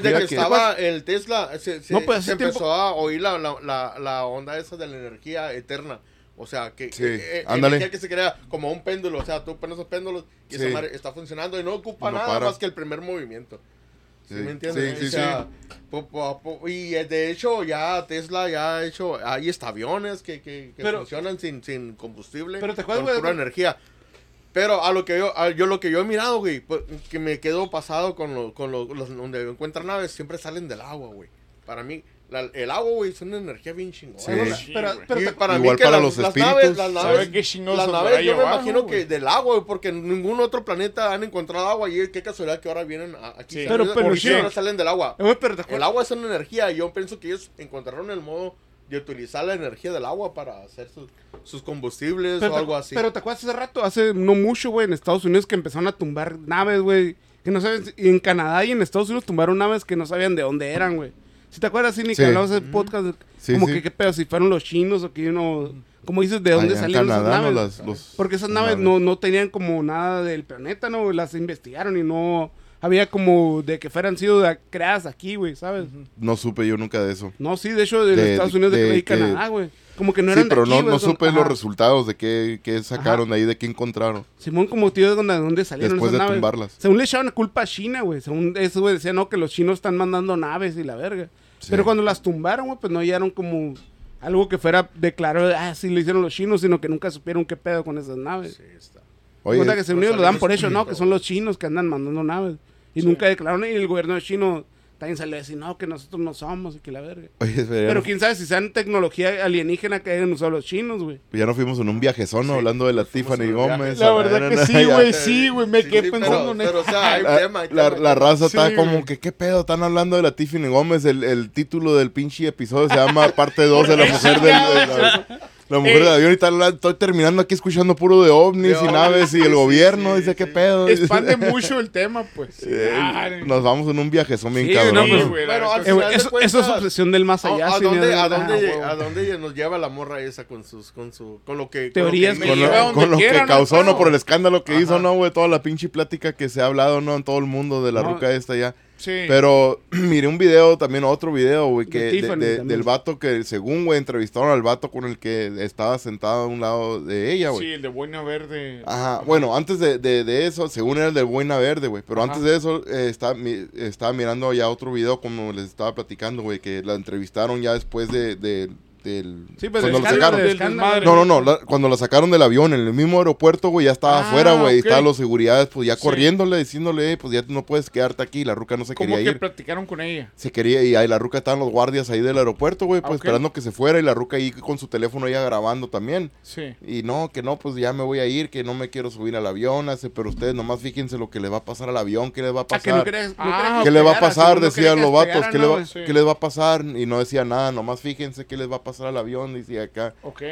que que- estaba el Tesla, se, se- No, pues, se tiempo- empezó a oír la, la, la, la onda esa de la energía eterna. O sea, que, Sí, eh, que se crea como un péndulo. O sea, tú pones esos péndulos y Sí. esa madre está funcionando y no ocupa No nada para. más que el primer movimiento. ¿Sí, Sí, me entiendes? sí, sí, o sea, po- po- po- y eh, de hecho ya Tesla ya ha hecho, hay hasta aviones que, que, que Pero- funcionan sin, sin combustible, Pero te acuerdas, con pura de- energía. Pero a lo que yo, a- yo lo que yo he mirado, güey, pues, que me quedo pasado con los, con los- donde encuentran naves, siempre salen del agua, güey. Para mí, la- el agua, güey, es una energía bien chingona. Sí. Pero- para Igual mí que para las, los las espíritus, naves, las ¿sabe naves, qué las naves yo me abajo, imagino que del agua, güey, porque en ningún otro planeta han encontrado agua y qué casualidad que ahora vienen a- aquí. Sí. salen Pero- pero porque sí. ahora salen del agua. Eh, El agua es una energía y yo pienso que ellos encontraron el modo de utilizar la energía del agua para hacer sus, sus combustibles Pero o algo así. Pero te acuerdas hace rato, hace no mucho, güey, en Estados Unidos que empezaron a tumbar naves, güey. Que no saben, si- y en Canadá y en Estados Unidos tumbaron naves que no sabían de dónde eran, güey. Si te acuerdas, sí, ni Sí. que hablabas del podcast, Sí, como sí. que qué pedo, si fueron los chinos o que uno, como dices, de dónde Allá salieron esas Canadá, ¿no? naves. Las- los- Porque esas naves no, no tenían como nada del planeta, ¿no? Las investigaron y no había como de que fueran sido de- creadas aquí, güey, ¿sabes? No supe yo nunca de eso. No, sí, de hecho, de, De- Estados Unidos de, de que- Canadá, güey. Como que no sí, eran pero de no, aquí, no son- supe ajá. los resultados de qué, qué sacaron de ahí, de qué encontraron. Simón como tío de dónde, de dónde salieron Después esas de naves. tumbarlas. Según le echaban la culpa a China, güey. Según eso, güey, decían, no, que los chinos están mandando naves y la verga. Sí. Pero cuando las tumbaron, güey, pues no hallaron como algo que fuera declarado, ah, sí lo hicieron los chinos, sino que nunca supieron qué pedo con esas naves. Sí, está. Oye, Cuenta que Estados Unidos lo dan por hecho, no, que son los chinos que andan mandando naves. Y nunca declararon, y el gobierno chino también salió a decir, no, que nosotros no somos y que la verga. oye, Pero quién sabe si sean tecnología alienígena que hayan usado los chinos, güey. ya nos fuimos en un viajezón. Sí, hablando de la Tiffany en. Gómez. La verdad ver, que sí, güey, sí, güey, me Sí, quedé sí, pensando pero, en pero, o eso. sea, hay La, tema, hay la- tema, raza está como güey. que, ¿qué pedo? Están hablando de la Tiffany Gómez. El, el título del pinche episodio se llama Parte 2 de la mujer del, de la, mujer Ey. del avión. Y tal, estoy terminando aquí escuchando puro de ovnis De y naves y el sí, gobierno. sí, dice, ¿qué sí. pedo? Expande mucho el tema, pues. Eh, Nos vamos en un bien no, pues, güey, Bueno, neta al sí. Eh, de eso, cuentas, eso es obsesión del más ¿A, allá. a dónde, a, ah, dónde, huevo. ¿A dónde nos lleva la morra esa con sus, con su, con lo que... Teorías con lo con que lo, con lo quiera, que causó, ¿no? Por el escándalo que hizo. ¿no, güey? Toda la pinche plática que se ha hablado, ¿no? En todo el mundo de la No. ruca esta ya. Sí. Pero miré un video, también otro video, güey, que de- del vato que, según, güey, entrevistaron al vato con el que estaba sentado a un lado de ella, güey. Sí, el de Buena Verde. Ajá, bueno, antes de, de- eso, según era el de Buena Verde, güey, pero Ajá. antes de eso eh, estaba, mi- estaba mirando ya otro video como les estaba platicando, güey, que la entrevistaron ya después de, de- del... Sí, pues cuando sacaron. del Del. No, no, no, la- cuando la sacaron del avión en el mismo aeropuerto, güey, ya estaba Ah, afuera, güey, y ok. estaban los seguridades, pues ya Sí. corriéndole, diciéndole, pues ya no puedes quedarte aquí, la ruca no se quería que ir. platicaron con ella. Se quería, y ahí la ruca estaban los guardias ahí del aeropuerto, güey, pues Ah, esperando que se fuera, y la ruca ahí con su teléfono ya grabando también. Sí. Y no, que no, pues ya me voy a ir, que no me quiero subir al avión, hace, pero ustedes nomás fíjense lo que les va a pasar al avión, qué les va a Ah, pasar. que no Ah, ¿Qué le va a pasar? Decían que los vatos. despegara, ¿Qué, ¿no, le va, güey? Sí. qué les va a pasar? Y no decía nada, nomás fíjense qué les va a pasar. Pasar al avión, dice acá. Ok.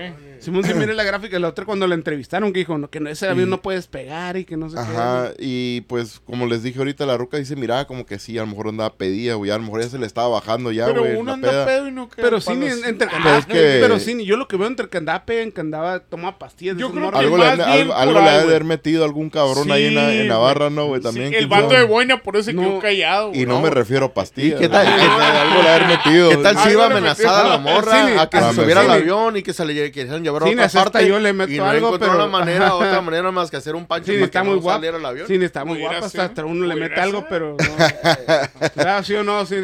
Simón, sí, mire la gráfica de la otra cuando la entrevistaron, que dijo no, que no, ese avión no puedes pegar y que no sé Ajá, y pues como les dije ahorita, la ruca dice, mira, como que sí, a lo mejor andaba pedida, güey, a lo mejor ya se le estaba bajando ya, Pero güey, uno anda peda. pedo y no qué. queda Pero sí, las entre, ah, es que- pero sí, yo lo que veo entre que andaba pega, que andaba, toma pastillas. Yo creo que Algo, le, algo, le ha de haber metido algún cabrón ahí en, la- en Sí, Navarra, ¿no, güey? También. Sí, el sabe. de boina, por eso se quedó callado. Y no me refiero a pastillas. ¿Y qué tal? ¿Qué? Algo le ha de haber metido. ¿Qué tal si iba amenazada la morra que se subiera al avión y que se le quisieran llevar a otra parte? yo le meto y no algo, encontró pero- la manera, otra manera más que hacer un pancho para está muy guapa. saliera al avión. Sí, está muy guapa. Hasta uno le mete algo, pero no. Sí o no, sí.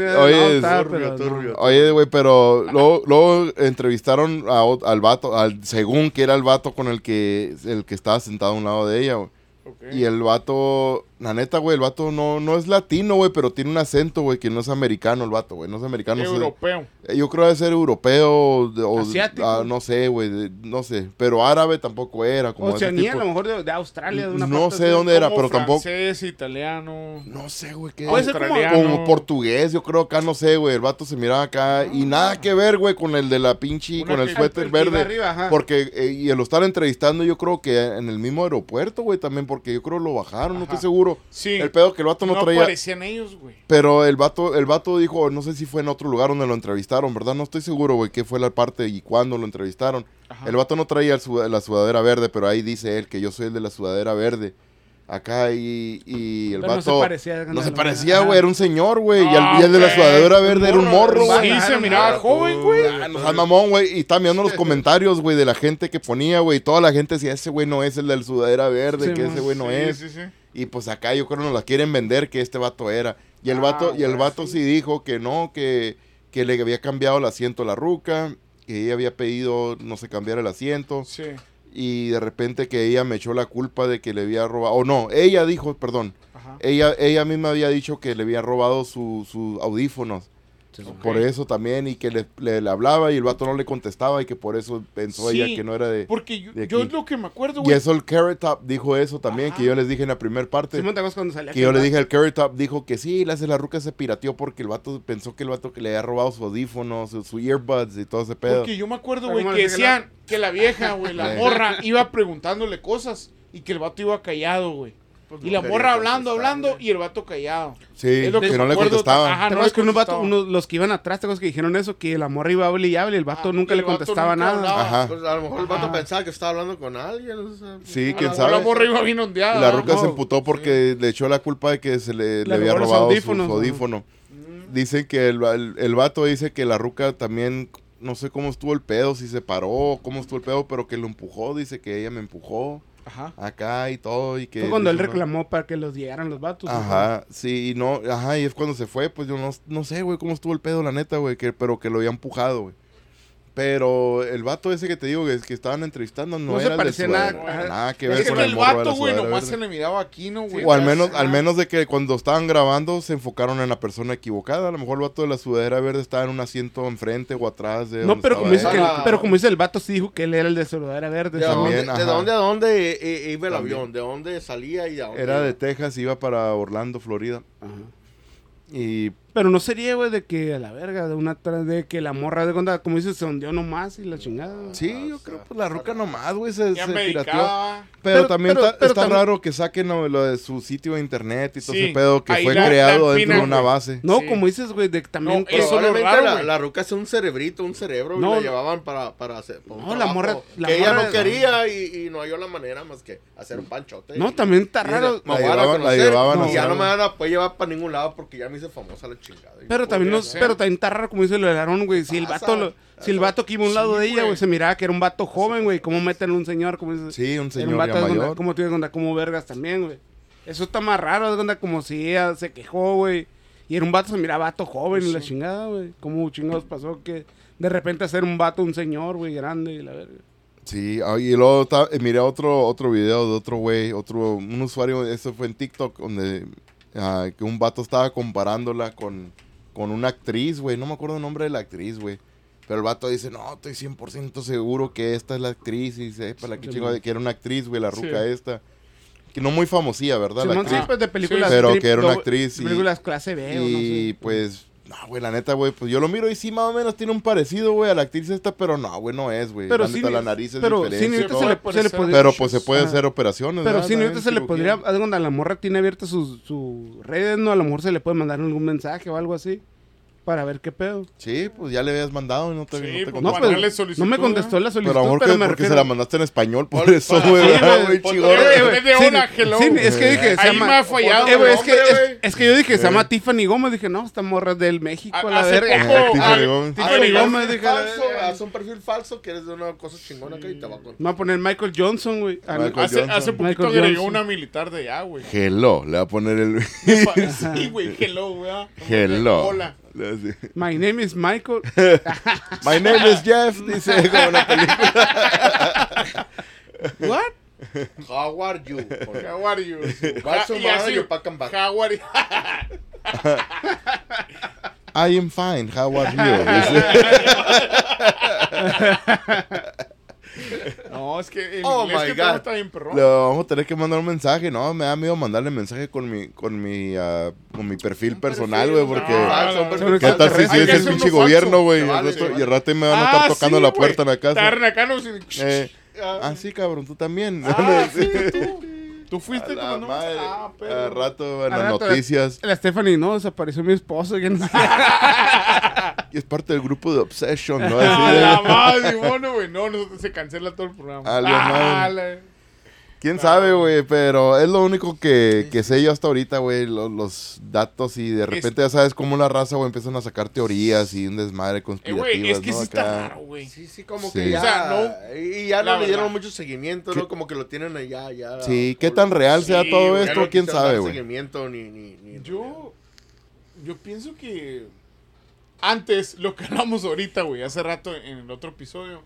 Oye, güey, pero luego, entrevistaron al vato, al, según que era el vato con el que, el que estaba sentado a un lado de ella, güey. Y el vato, la neta, güey, el vato no, no es latino, güey, pero tiene un acento, güey, que no es americano el vato, güey, no es americano. Europeo. eh, Yo creo que debe ser europeo de- o Asiático. ah, no sé, güey, no sé, pero árabe tampoco era, como Oceanía, a lo mejor de, de Australia, de una No parte sé dónde era, pero tampoco francés, italiano. no sé, güey, qué Puede como- australiano. como portugués, yo creo acá no sé, güey, el vato se miraba acá y nada que ver, güey, con el de la pinche con el suéter verde. arriba, ajá. Porque, eh, y lo están entrevistando, yo creo que en el mismo aeropuerto, güey, también, porque yo creo lo bajaron, no estoy seguro. Sí. El pedo que el vato no, no traía. parecían ellos, güey. Pero el vato, el vato dijo, no sé si fue en otro lugar donde lo entrevistaron, ¿verdad? No estoy seguro, güey, qué fue la parte y cuándo lo entrevistaron. Ajá. El vato no traía el la sudadera verde, pero ahí dice él que yo soy el de la sudadera verde. Acá y, y el Pero no vato... se parecía. No se parecía, güey, era un señor, güey. y, el, Ah, y el de la sudadera verde era un morro, güey. Sí, se Ajá, miraba joven, güey. Ah, no seas mamón, güey. Y estaba mirando los comentarios, güey, de la gente que ponía, güey. y Toda la gente decía, ese güey no es el de la sudadera verde, Sí, que ese güey no Sí, es. sí, sí. Y pues acá yo creo que nos la quieren vender que este vato era. Y el Ah, vato, y el vato sí dijo que no, que, que le había cambiado el asiento a la ruca, que ella había pedido no se cambiara el asiento. Sí. Y de repente que ella me echó la culpa de que le había robado. O no, ella dijo, perdón. Ajá. Ella, ella misma había dicho que le había robado sus su audífonos. Por eso también, y que le, le- le hablaba y el vato no le contestaba y que por eso pensó Sí, ella que no era de... Porque yo, de yo es lo que me acuerdo, Y güey. eso el Carrot Top dijo eso también, que Ajá. yo les dije en la primera parte. Simón, ¿te acuerdas cuando salía? Que yo le dije al Carrot Top, dijo que sí, la, la ruca se pirateó porque el vato pensó que el vato que le había robado su audífono, su, su earbuds y todo ese pedo. Porque yo me acuerdo, güey, ¿cómo que que la- decían que la vieja, güey, la morra, iba preguntándole cosas y que el vato iba callado, güey. Pues Y la morra hablando, hablando y el vato callado. Sí, Es lo que que no le contestaban. ajá. ¿Te no le que unos vatos, contestaba. unos- los que iban atrás, ¿te acuerdas que dijeron eso? Que la morra iba a hable y hable y el vato Ah, nunca le vato contestaba nunca nada. Ajá. Pues a lo mejor el vato Ajá. pensaba que estaba hablando con alguien. o sea, Sí, quién sabe. La morra iba bien ondeada. Y la ¿no? ruca se emputó porque le echó la culpa de que se le, le había robado su- audífonos, su ¿no? audífono. Dicen que el, el, el vato dice que la ruca también, no sé cómo estuvo el pedo, si se paró, cómo estuvo el pedo, pero que lo empujó, dice que ella me empujó Ajá. acá y todo. Y que Fue cuando él no. reclamó para que los llegaran los vatos. Ajá, sí, y no, ajá, y es cuando se fue, pues yo no, no sé, güey, cómo estuvo el pedo, la neta, güey, que, pero que lo había empujado, güey. Pero el vato ese que te digo, que, que estaban entrevistando, no, No se era el de parecía sudadera, nada, que Es ver que con el el morro de vato, güey, sudadera nomás se le miraba aquí, ¿no, güey? O al menos, al menos de que cuando estaban grabando se enfocaron en la persona equivocada. A lo mejor el vato de la sudadera verde estaba en un asiento enfrente o atrás de No, pero como, dice que el, pero como dice el vato, sí dijo que él era el de sudadera verde. ¿De También, dónde. ¿De a dónde eh, iba el También. avión? ¿De dónde salía y a dónde Era de Texas, iba para Orlando, Florida. Ajá. Y Pero no sería, güey, de que a la verga, de una tra- de que la morra de cuenta, como dices, se hundió nomás y la chingada. sí, Ah, yo sea, creo pues la ruca nomás, güey, se, se pirateó. Pero, Pero- también pero- está, pero está tam- raro que saquen lo, lo de su sitio de internet y todo Sí, ese pedo que fue la- creado la dentro de una base. No, Sí. como dices, güey, de que también No, que- raro, la, la ruca es un cerebrito, un cerebro No. y la llevaban para, para hacer para No, la morra- la que ella morra- no quería y, y no halló la manera más que hacer un panchote. No, Y- también está raro. La a llevaban- la conocer llevaban a y ya no me van a poder llevar para ningún lado porque ya me hice famosa la Pero también, no, pero también está raro, como dice lo del Aarón, güey. Si el pasa? vato, lo- si el vato que iba a un lado de ella, güey. se miraba que era un vato joven, güey. ¿Cómo meten un señor? Como Sí, un señor un vato ya mayor. como vergas también, güey. Eso está más raro, de onda, como si ella se quejó, güey. Y era un vato, se miraba vato joven y la chingada, güey. ¿Cómo chingados pasó que de repente hacer un vato un señor, güey, grande y la verga? Sí, ah, y luego eh, miré otro, otro video de otro güey, otro, un usuario, eso fue en TikTok, donde ah, que un vato estaba comparándola con, con una actriz, güey, no me acuerdo el nombre de la actriz, güey. Pero el vato dice, no, estoy 100% seguro que esta es la actriz, y dice, para la que Sí, chingo, man. que era una actriz, güey, la Sí. ruca esta. Que no muy famosilla, ¿verdad? la sí, pues de películas. Pero trip, que era una actriz y- películas clase B o no Y sé. pues No, güey, la neta, güey, pues yo lo miro y sí, más o menos tiene un parecido, güey, a la actriz esta, pero no, güey, no es, güey. Pero la sí, neta, la nariz es pero sí, diferente. neta, ¿no? se le, Puede se le ser. podría- pero pues se puede Ajá. hacer operaciones, Pero sí, neta se le podría. Donde la morra tiene abiertas sus sus redes, ¿no? A lo mejor se le puede mandar algún mensaje o algo así. Para ver qué pedo. Sí, pues ya le habías mandado y no te, Sí, no te pues, contestó. No, solicitud, no me contestó la solicitud, Pero amor, pero que me porque se refiero- la mandaste en español, por eso, güey, güey, ¿verdad, güey, ponle- chingón. Eh, sí, es que dije, se llama- me ha fallado. Eh, es, que, es, es que yo dije, se llama Eh. Tiffany Gómez. Dije, no, esta morra del México, a la verga. Tiffany Gómez. Tiffany Haz un Gómez, perfil dije, falso, eh, haz un perfil falso que eres de una cosa chingona y te va a contar. Me a poner Michael Johnson, güey. Hace, poquito agregó una militar de allá, güey. Hello, le va a poner el... Sí, güey, hello, güey. ah. Hello. Hola. Le va a decir, My name is Michael. My name is Jeff, dice como la película. What? How are you? How are you? What's your Y así, manager, pack and back. How are you? I am fine, how are you? No, es que el Oh, inglés my que God. está bien perrón. Le vamos a tener que mandar un mensaje, ¿no? Me da miedo mandarle mensaje con mi, con mi, ah, con mi perfil personal, güey, porque... No, no. ¿Qué tal si es el pinche gobierno, güey? Y, al vale, rato- se y al rato me van a estar Ah, tocando sí, la puerta en la casa. Estar acá, no. Eh, ah, sí, cabrón, tú también. Ah, sí, tú. Tú fuiste como no. madre. Ah, pero. Al rato en Al las rato- noticias. La Stephanie, no, desapareció mi esposo. ya no sé. Y es parte del grupo de Obsession, ¿no? Así de- la madre, mono, güey. No, no, se cancela todo el programa. La Ah, madre. ¿Quién sabe, güey? Pero es lo único que, que sé yo hasta ahorita, güey. Los, los datos y de repente ya sabes cómo la raza, güey, empiezan a sacar teorías y un desmadre Eh, conspirativas, güey, es que ¿no? sí está Acá. raro, güey. Sí, sí, como Sí. que ya. O sea, y ya no le dieron verdad. mucho seguimiento, ¿no? Como que lo tienen allá, ya. Sí, ¿qué tan real sea Sí, todo esto? No ¿Quién sabe, güey? seguimiento ni, ni, ni- Yo. Yo pienso que. Antes, lo que hablamos ahorita, güey, hace rato en el otro episodio.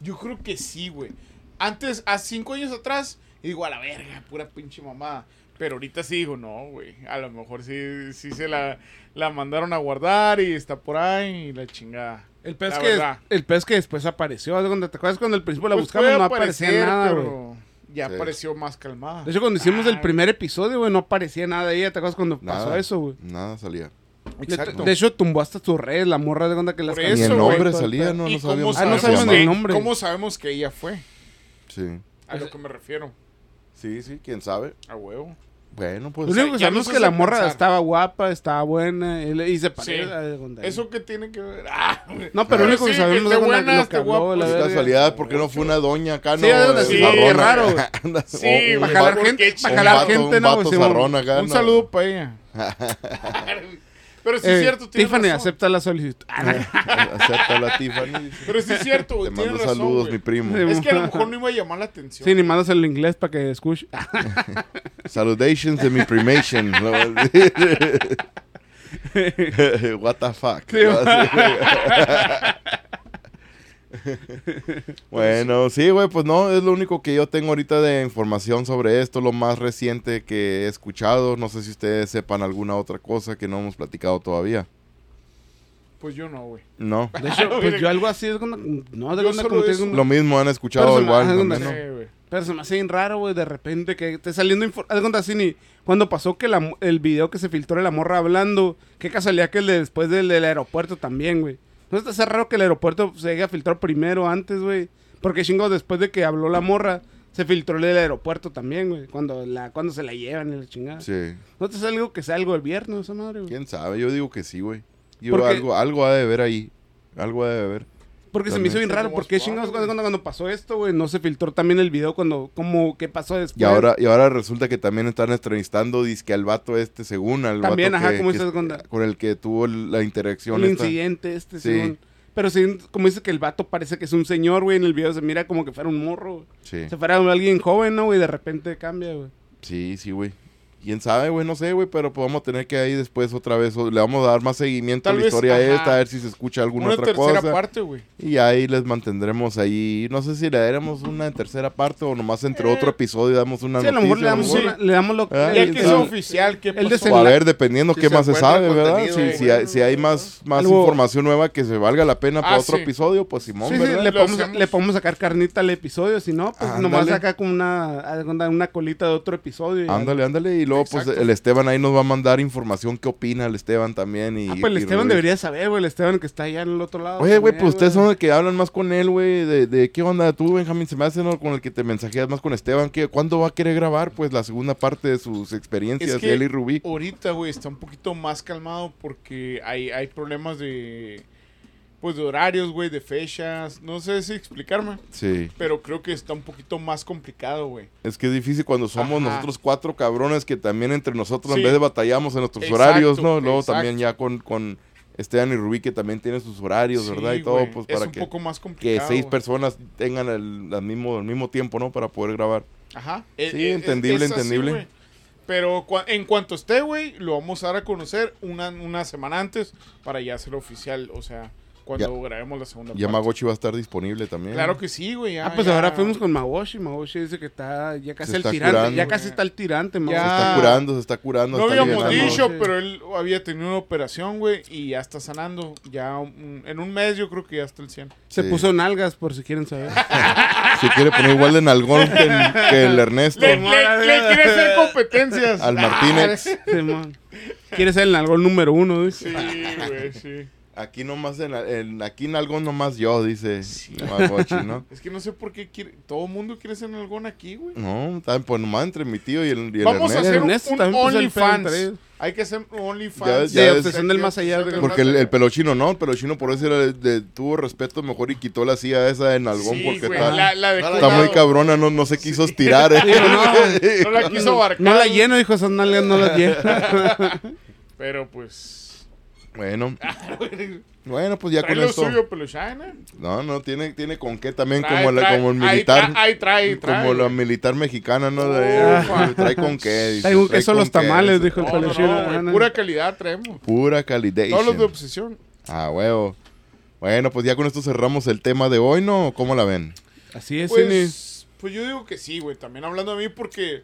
Yo creo que sí, güey. Antes, a cinco años atrás, digo, a la verga, pura pinche mamada. Pero ahorita sí digo, no, güey. A lo mejor sí, sí se la, la mandaron a guardar y está por ahí y la chingada. El pez, La que, verdad. el pez que después apareció. ¿de dónde ¿Te acuerdas cuando al principio la Pues buscamos? No aparecía aparecer, nada, güey. pero Ya Sí. apareció más calmada. De hecho, cuando hicimos el primer episodio, güey, no aparecía nada de ella. ¿Te acuerdas cuando pasó eso, güey? Nada salía. De, Exacto. de hecho, tumbó hasta sus redes, la morra de onda que las cambió. El nombre salía, no, ¿Y no sabíamos Ah, no ni el nombre. ¿Cómo sabemos que ella fue? Sí. A lo que me refiero. Sí, sí, quién sabe. A huevo. Bueno, pues. Lo único que sabemos es que la morra pensar. estaba guapa, estaba buena y, le- y se Sí. parece a de onda. ¿Eso qué tiene que ver? Ah, No, pero lo único que sí, sabemos es onda buena, lo que habló, la casualidad, ¿por qué no fue una doña acá, no? Sí, sí, qué raro, Sí, vato- gente, vato- gente, un no, Un ¿no? saludo para ella. Pero sí Eh, es cierto, Tiffany, razón. acepta la solicitud. No. Acepta la Tiffany. Pero sí es cierto, Te güey. Tiene mando razón, saludos, mi primo. Es que a lo mejor no iba a llamar la atención. Sí, ni mandas el inglés para que escuche. Salutations de mi primation. What the fuck. Sí, bueno, sí, güey, pues no, es lo único que yo tengo ahorita de información sobre esto, lo más reciente que he escuchado. No sé si ustedes sepan alguna otra cosa que no hemos platicado todavía. Pues yo no, güey. No. De hecho, pues yo algo así es como... No, de solo como digo, Lo mismo han escuchado Pero se me- igual. también, ¿dónde? ¿no? Sí, güey. Pero se me hace bien raro, güey, de repente que esté saliendo información. así ni cuando pasó que la, el video que se filtró de la morra hablando, qué casualidad que el de después del, del aeropuerto también, güey. ¿No te hace raro que el aeropuerto se haya filtrado primero antes, güey? Porque chingo, después de que habló la morra, se filtró el aeropuerto también, güey. Cuando, la, cuando se la llevan y la chingada. Sí. ¿No te hace algo que sea algo el viernes, esa madre, güey? ¿Quién sabe? Yo digo que sí, güey. Yo Porque- algo, algo ha de ver ahí. Algo ha de ver. Porque se me hizo bien También. raro. Como ¿Por qué suave, chingados cuando, cuando pasó esto, güey? No se filtró también el video cuando... Como, ¿qué pasó después? Y ahora, y ahora resulta que también están entrevistando disque al vato este, según al También, vato ajá, que- como que- dices, Gonda. con el que tuvo la interacción. el esta. incidente este, Sí. según. Pero sí, como dice que el vato parece que es un señor, güey. En el video se mira como que fuera un morro. Sí, Se fuera alguien joven, ¿no, güey? De repente cambia, güey. sí, sí, güey. ¿Quién sabe, güey? No sé, güey, pero pues vamos a tener que ahí después otra vez, o- le vamos a dar más seguimiento Tal a la vez, historia ajá. esta, a ver si se escucha alguna Una otra tercera cosa. parte, güey. Y ahí les mantendremos ahí, no sé si le daremos una tercera parte o nomás entre Eh, otro episodio damos una Sí, a lo mejor le noticia, damos, o- una- le damos lo Ah, Ya que el- oficial, O a ver, dependiendo Si qué se más se sabe, ¿verdad? Si, hay, si hay más, más Algo- información nueva que se valga la pena para Ah, otro sí. episodio, pues Simón, Sí, le podemos, le podemos sacar carnita al episodio, si no, pues nomás acá con una, una, colita de otro episodio. Ándale, ándale. Y luego, pues, el Esteban ahí nos va a mandar información. ¿Qué opina el Esteban también? Y, Ah, pues el y Esteban debería saber, güey. El Esteban que está allá en el otro lado. Oye, güey, pues ustedes son los que hablan más con él, güey. De, de qué onda tú, Benjamín. Se me hace, ¿no? Con el que te mensajeas más con Esteban. ¿qué, ¿Cuándo va a querer grabar, pues, la segunda parte de sus experiencias Es de que él y Rubí? ahorita, güey, está un poquito más calmado porque hay, hay problemas de, pues, de horarios, güey, de fechas. No sé si explicarme, Sí. pero creo que está un poquito más complicado, güey. Es que es difícil cuando somos Ajá. nosotros cuatro cabrones que también entre nosotros Sí. en vez de batallamos en nuestros Exacto, horarios, ¿no? Luego exacto. también ya con, con Esteban y Rubí que también tienen sus horarios, ¿verdad? Y todo, güey, pues es para un que, poco más que complicado. seis güey. personas tengan el, el mismo, el mismo tiempo, ¿no? Para poder grabar. Ajá. Sí, entendible, entendible. güey. Pero cua- en cuanto esté, güey, lo vamos a dar a conocer una, una semana antes para ya hacer oficial, o sea, cuando grabemos la segunda parte. Yamagochi va a estar disponible también. Claro que sí, güey. ya- Ah, pues ya- ahora fuimos con Magoshi. Magoshi dice que está ya casi Se el está tirante. curando. ya casi está el tirante, Se Magoshi. Ya. está curando, se está curando. No está habíamos dicho, pero él había tenido una operación, güey, y ya está sanando. Ya un- en un mes yo creo que ya está el 100. Se Sí. puso nalgas, por si quieren saber. Si quiere poner igual de nalgón que el, que el Ernesto. Le, le- le quiere hacer competencias. Al Martínez. Quiere ser el nalgón número uno, dice. Sí, güey, sí. Aquí nomás, en, en- aquí en algo nomás yo, dice Yamagochi, ¿no? Es que no sé por qué quiere, todo el mundo quiere ser algún aquí, güey. No, también pues nomás entre mi tío y el, y el Vamos a hacer un, Ernesto un OnlyFans. Hay que hacer un OnlyFans. Ya- ya De es- obsesión del más allá. Del Porque el, el pelochino no, el pelochino por eso era de- tuvo respeto mejor y quitó la silla esa de nalgón Sí, porque güey, está, la, la de muy cabrona, no, no se quiso estirar. eh. No, No la quiso abarcar. no la lleno, dijo, esas nalgas no las lleno. Pero pues. Bueno, bueno, pues ya Trae con lo esto. suyo, Peluchana. No, no, tiene, tiene con qué también, Trae, como, la, trae, como el ahí militar. Ahí trae, trae. como la militar mexicana, ¿no? De- trae con qué. dice, trae queso con los tamales, dijo el No, no, peluchino. no, güey, no. Pura calidad traemos. Pura calidad. Todos los de obsesión. Ah, huevo. Bueno, pues ya con esto cerramos el tema de hoy, ¿no? ¿Cómo la ven? Así es. Pues, pues yo digo que sí, güey. También hablando de mí, porque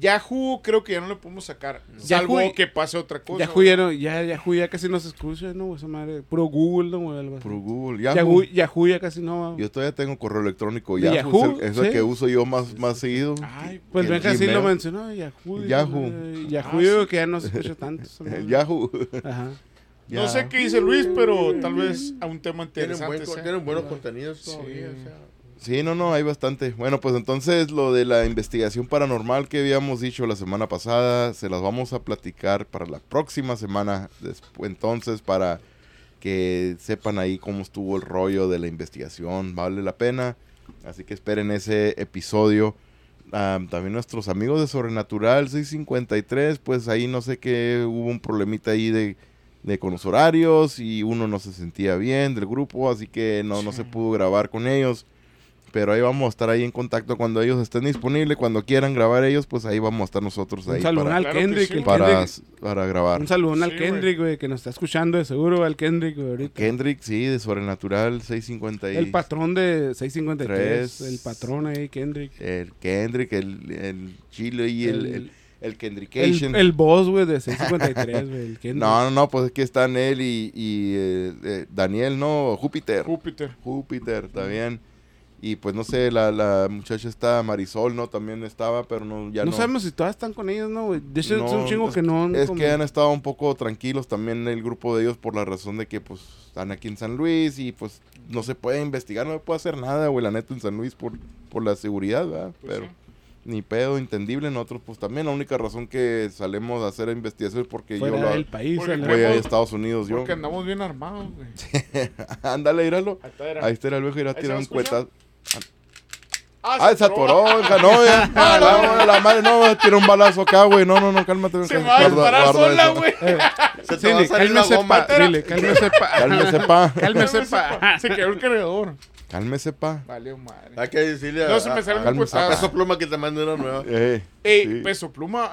Yahoo creo que ya no le podemos sacar. Salvo Yahoo- que pase otra cosa. Yahoo ya, no, ya, Yahoo ya casi no se escucha, ¿no? Esa madre. Puro Google, ¿no? Algo así. Google. Yahoo. Yahoo, Yahoo ya casi no. Yo todavía tengo correo electrónico. ¿De Yahoo. Yahoo? Es el, es el Sí. que uso yo más, más seguido. Ay, Pues Benja sí lo mencionó, Yahoo. Yahoo. eh, Yahoo Ah, yo sí. que ya no se escucha tanto. El Yahoo. Ajá. no sé qué dice Luis, pero tal vez a un tema Tienen, interesante. buen co- sea. tienen buenos contenidos todavía. Sí. o sea. Sí, no, no, hay bastante. Bueno, pues entonces lo de la investigación paranormal que habíamos dicho la semana pasada, se las vamos a platicar para la próxima semana. Entonces, para que sepan ahí cómo estuvo el rollo de la investigación, vale la pena. Así que esperen ese episodio. Am, también nuestros amigos de Sobrenatural 653, pues ahí no sé qué, hubo un problemita ahí de, de con los horarios y uno no se sentía bien del grupo, así que no, no se pudo grabar con ellos. Pero ahí vamos a estar ahí en contacto cuando ellos estén disponibles, cuando quieran grabar ellos, pues ahí vamos a estar nosotros Un ahí saludo para, al Claro Kendrick. sí. el para, Kendrick. para grabar. Un saludo Sí, al. Kendrick, güey, que nos está escuchando de seguro, al Kendrick, güey, ahorita. Kendrick, sí, de Sobrenatural 653. El patrón de 653, Tres. el patrón ahí, Kendrick. El Kendrick, el, el Chile y el, el, el El, Kendrickation. el boss, güey, de 653, güey, el Kendrick. No, no, no, pues es que están él y, y, eh, eh, Daniel, no, Júpiter. Júpiter. Júpiter, está bien. Y pues no sé, la, la muchacha está Marisol, ¿no? También estaba, pero no, ya no, no. sabemos si todas están con ellos, ¿no, güey? De hecho, es un chingo es- que no... Es como- que han estado un poco tranquilos también el grupo de ellos por la razón de que pues están aquí en San Luis y pues no se puede investigar, no se puede hacer nada, güey, la neta en San Luis por, por la seguridad, ¿verdad? Pues Pero sí. ni pedo, entendible. Nosotros pues también la única razón que salimos a hacer investigaciones es porque Fuera yo la, del país, Porque voy a Estados Unidos, yo. Porque andamos bien armados, güey. Ándale, íralo. Ahí está, era. Ahí está el viejo, irá a ¿Ahí se tirar un cuetazo. Ah, se atoró. no, ya. Ah, no, la madre, no, tira un balazo acá, güey. No, no, no, cálmate. Se cálmate, va a disparar sola, güey. Se te Sí, va a salir la cálmese, pa. Dile, cálmese, pa. Cálmese, pa. Cálmese, pa. Se quedó el cargador. Cálmese, pa. Vale, madre. Hay que decirle a, No, se me a- sale un a-. Peso Pluma que te mande una nueva. Eh, Ey, sí. Peso Pluma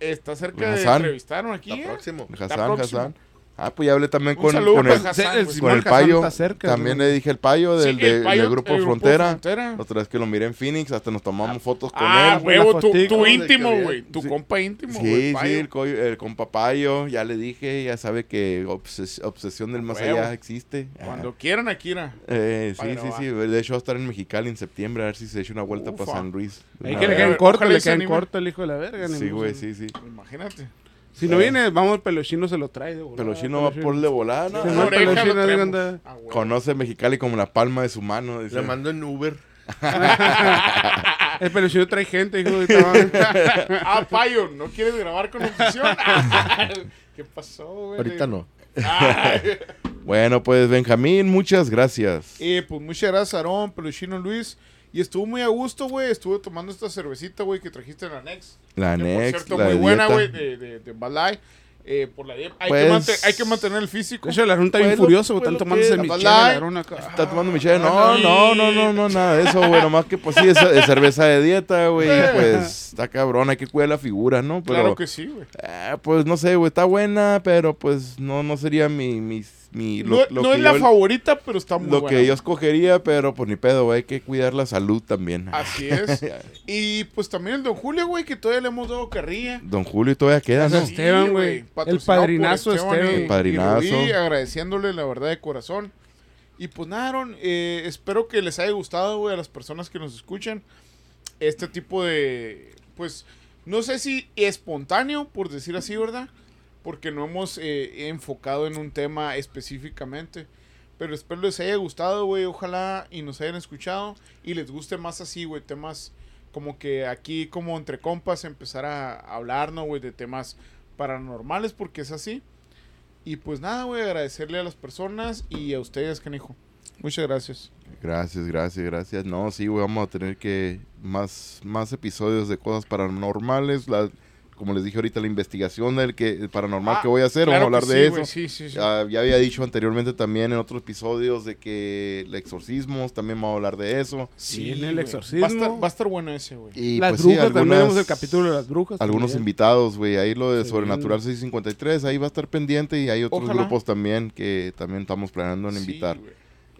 está cerca de entrevistaron aquí, La ¿eh? próximo. Hassan, próximo. Hassan. Ah, pues ya hablé también Un con, el, Hassan, con el payo. cerca, también le dije el payo del, Sí, de- el payo, del grupo el grupo Frontera. Otra vez que lo miré en Phoenix, hasta nos tomamos fotos con Ah, él. güey, huevo, tu, tu íntimo, güey. Tu Sí. compa íntimo, Sí, güey. sí, payo. el, co- el compa Payo, ya le dije, ya sabe que obses- obsesión del más huevo. allá existe. Ajá. Cuando quieran, aquí, era. Eh, sí, sí, sí. De hecho, va a estar en Mexicali en septiembre, a ver si se echa una vuelta Ufa. para San Luis. Ahí que le queden corto, le se queden anime. corto el hijo de la verga. Sí, güey, sí, sí. Imagínate. Si no viene, vamos, Pelochino se lo trae. de volada, Pelochino va por de volada, ¿no? Sí, Una no, Pelochino. Ah. Conoce Mexicali como la palma de su mano. dice. Le mando en Uber. El Pelochino trae gente, hijo de. Ah, Payo, ¿no quieres grabar con opción? ¿Qué pasó, güey? Ahorita no. Bueno, pues Benjamín, muchas gracias. Eh, pues muchas gracias, Aarón, Peluchino Luis. Y estuvo muy a gusto, güey. Estuve tomando esta cervecita, güey, que trajiste en la Next. La Que, por cierto, la muy buena, güey, de, de, de Light. Eh, por la dieta. Hay, Pues- que mantener, hay que mantener el físico. De hecho, la runta bien Pues furioso, pues están tomándose mi acá. Está tomando Michelle. No, no, no, no, no, nada de eso, güey. Nomás que, pues sí, es, es cerveza de dieta, güey. y, Pues está cabrón, hay que cuidar la figura, ¿no? Pero, Claro que sí, güey. ah, pues no sé, güey, está buena, pero pues no, no sería mi. Mi, No, lo, lo no que es la favorita, pero está muy Lo buena. que yo escogería, pero pues ni pedo, güey. Hay que cuidar la salud también. Así es. y pues también el Don Julio, güey, que todavía le hemos dado carrilla. Don Julio todavía queda, ¿no? Esteban, güey. El padrinazo Esteban. y- El padrinazo. y Rubí, agradeciéndole la verdad de corazón. Y pues nada, Aaron, eh, espero que les haya gustado, güey, a las personas que nos escuchan. Este tipo de, pues, no sé si espontáneo, por decir así, ¿verdad? Porque no hemos eh, enfocado en un tema específicamente. Pero espero les haya gustado, güey. Ojalá y nos hayan escuchado. Y les guste más así, güey. Temas como que aquí, como entre compas, empezar a hablar, ¿no, güey? De temas paranormales, porque es así. Y pues nada, güey. Agradecerle a las personas y a ustedes, canijo. Muchas gracias. Gracias, gracias, gracias. No, sí, güey, vamos a tener que más, más episodios de cosas paranormales. Como les dije ahorita, la investigación del que el paranormal Ah, que voy a hacer, claro vamos a hablar de sí, eso. güey, Sí, sí, sí. Ya, ya había dicho anteriormente también en otros episodios de que el exorcismos, también vamos a hablar de eso. Sí, Viene el exorcismo. Va a estar, va a estar bueno ese, güey. Y las pues brujas, también algunas- vemos el capítulo de las brujas. algunos también. invitados, güey. Ahí lo de Sí, Sobrenatural 653, ahí va a estar pendiente. Y hay otros Ojalá. grupos también que también estamos planeando en Sí, invitar. güey.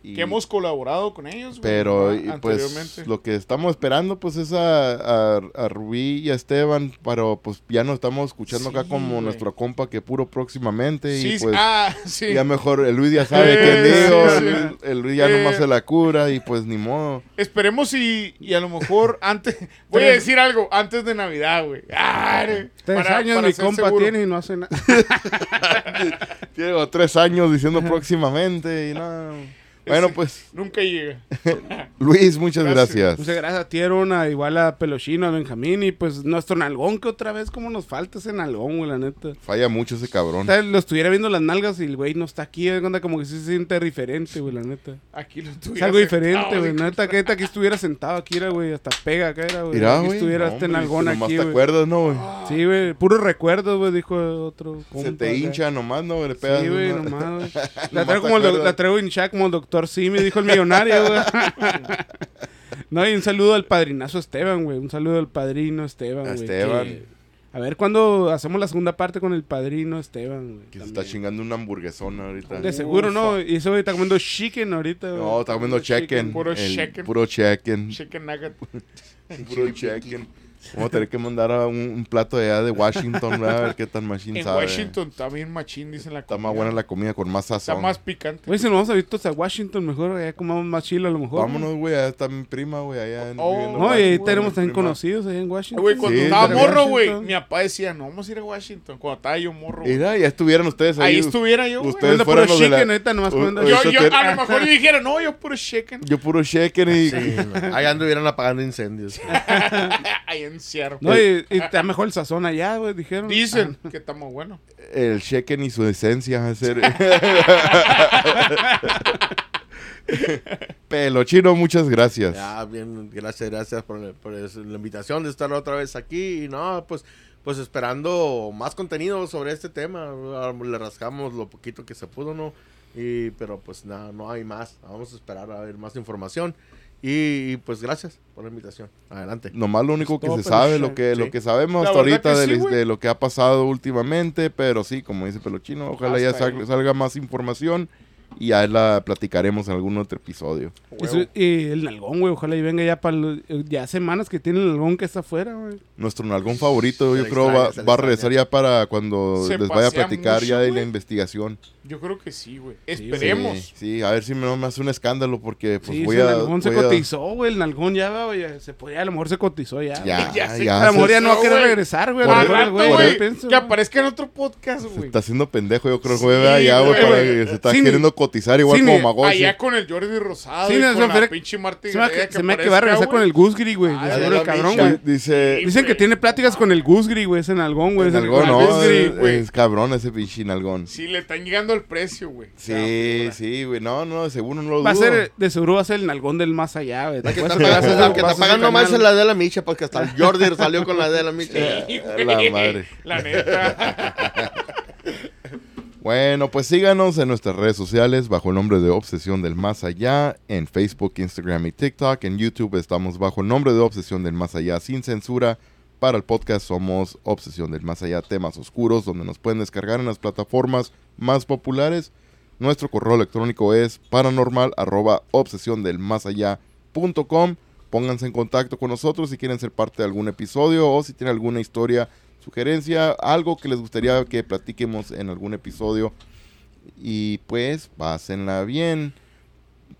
Y- Que hemos colaborado con ellos, güey, Pero ¿no? y, anteriormente. pues lo que estamos esperando pues es a, a, a Rubí y a Esteban, pero pues ya nos estamos escuchando acá como güey. nuestro compa que puro próximamente sí, y sí, pues ah, sí. ya mejor el Luis ya sabe Eh, quién digo, sí. el, Luis- el Luis ya Eh. nomás se la cura y pues ni modo. Esperemos y, y a lo mejor antes. Voy a decir algo, antes de Navidad, güey. Ah, Tres para- años para mi compa seguro. tiene y no hace nada. Tiene como tres años diciendo próximamente y no. Bueno pues Nunca llega. Luis, muchas Gracias. gracias. Muchas gracias a Tieron, a igual a Pelochino, a Benjamín y pues nuestro nalgón que otra vez como nos falta ese nalgón, güey, la neta. Falla mucho ese cabrón. O sea, lo estuviera viendo las nalgas y el güey no está aquí, es onda como que sí se siente diferente, güey, la neta. Aquí lo Es tuviera algo sentado, diferente, güey. Neta, que neta que estuviera sentado aquí, era, güey, hasta pega acá era, güey. Mira, Aquí güey. estuviera no, este hombre, nalgón nomás aquí, te güey. acuerdas, ¿no, güey? Sí, güey, puros recuerdos, güey, dijo otro. Se compa te acá. hincha nomás, ¿no? Le pegas Sí, güey, nomás, güey. La traigo, como el, la traigo hinchada como el doctor Simi, dijo el millonario, güey. No, y un saludo al padrinazo Esteban, güey. Un saludo al padrino Esteban, güey. Esteban. que- A ver cuándo hacemos la segunda parte con el padrino Esteban, güey. Que se está chingando una hamburguesona ahorita. De seguro, ¿no? Y eso güey, está comiendo chicken ahorita, güey. No, está comiendo chicken. Puro chicken. Puro chicken. Chicken nugget. Puro chicken. Vamos a tener que mandar a un, un plato de allá de Washington, ¿verdad? a ver qué tan machine En sabe. Washington está bien machín, dicen la Está comida. más buena la comida con más Está sazón. más picante. Güey, si nos vamos a ir todos a Washington, mejor allá comamos más chilo a lo mejor. Vámonos, güey. Allá está mi prima, güey. Allá en. Oh. en No, y ahí tenemos también prima. conocidos allá en Washington. Güey, cuando Sí, estaba morro, güey, mi papá decía, no, vamos a ir a Washington. Cuando estaba yo morro. Mira, ya estuvieran ustedes ahí. Ahí estuviera yo, güey. ustedes fueran puro los de la- chicken ahorita nomás Yo, yo, a lo mejor yo dijera, no, yo puro chicken. Yo puro chicken y. Ahí anduvieran apagando incendios. Ahí Seattle. No, y, y está mejor el sazón allá, güey, dijeron. Dicen que está muy bueno. El chicken y su esencia. Hacer... Pelo chino, muchas gracias. Ya, bien, gracias, gracias por, por la invitación de estar otra vez aquí. Y no, pues, pues esperando más contenido sobre este tema. Ah, Le rascamos lo poquito que se pudo, ¿no? Y, pero pues nada, no hay más. Vamos a esperar a ver más información. Y, y, pues gracias por la invitación. Adelante. Nomás lo único que se sabe, lo que, Sí. lo que sabemos La hasta ahorita de, lo que ha pasado últimamente, pero sí, como dice Pelochino, ojalá ya Hasta salga más información y ya la platicaremos en algún otro episodio. Eso- y el nalgón, güey, ojalá y venga ya para ya semanas que tiene el nalgón que está afuera, güey. Nuestro nalgón favorito, Se yo creo, extraña, va, va a regresar ya para cuando Se les vaya a platicar mucho, ya de la güey. investigación. Yo creo que sí, güey. Esperemos. Sí, sí, a ver si no me hace un escándalo porque pues sí, voy a... nalgón se cotizó, güey, el nalgón ya, va, güey, se podía, a lo mejor se cotizó ya. Ya. Ya ya. a lo mejor ya no va a querer regresar, güey. que aparezca en otro podcast, güey. está haciendo pendejo, yo creo, güey, allá, güey, güey, para que se está queriendo cotizar igual sí, como Magoshi. Allá con el Jordi Rosado Sí, y no, con la pinche Marta Se me, Gareda se me que va a regresar con el Gusgri, güey. Ah, de de seguro la el cabrón, güey. Dice... Sí, Dicen que güey. tiene pláticas con el Gusgri, güey, ese nalgón, güey. ese Nalgón, nalgón. no, Gusgri, es, güey. es cabrón ese pinche nalgón. Sí, le están llegando el precio, güey. Sí, sí, güey. No, no, de seguro no lo Va a ser, de seguro va a ser el nalgón del más allá, güey. La que está pagando, que más es la de la Micha, porque hasta el Jordi salió con la de la Micha. La madre. La neta. Bueno, pues síganos en nuestras redes sociales bajo el nombre de Obsesión del Más Allá, en Facebook, Instagram y TikTok. En YouTube estamos bajo el nombre de Obsesión del Más Allá sin censura. Para el podcast somos Obsesión del Más Allá, temas oscuros, donde nos pueden descargar en las plataformas más populares. Nuestro correo electrónico es paranormal arroba obsesión del más allá punto com. Pónganse en contacto con nosotros si quieren ser parte de algún episodio o si tienen alguna historia, sugerencia, algo que les gustaría que platiquemos en algún episodio. Y pues, pásenla bien.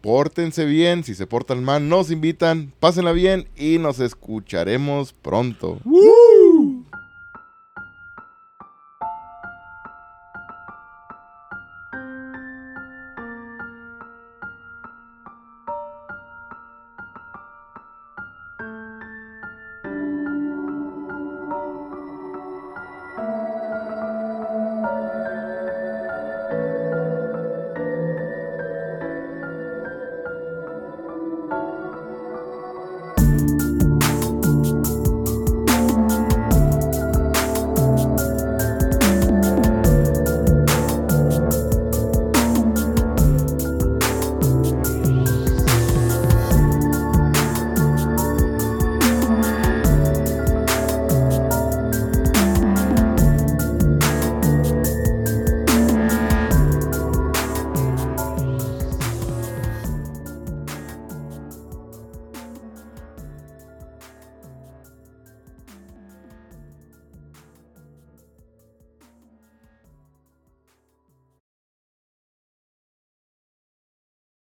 Pórtense bien. Si se portan mal, nos invitan. Pásenla bien y nos escucharemos pronto. ¡Woo!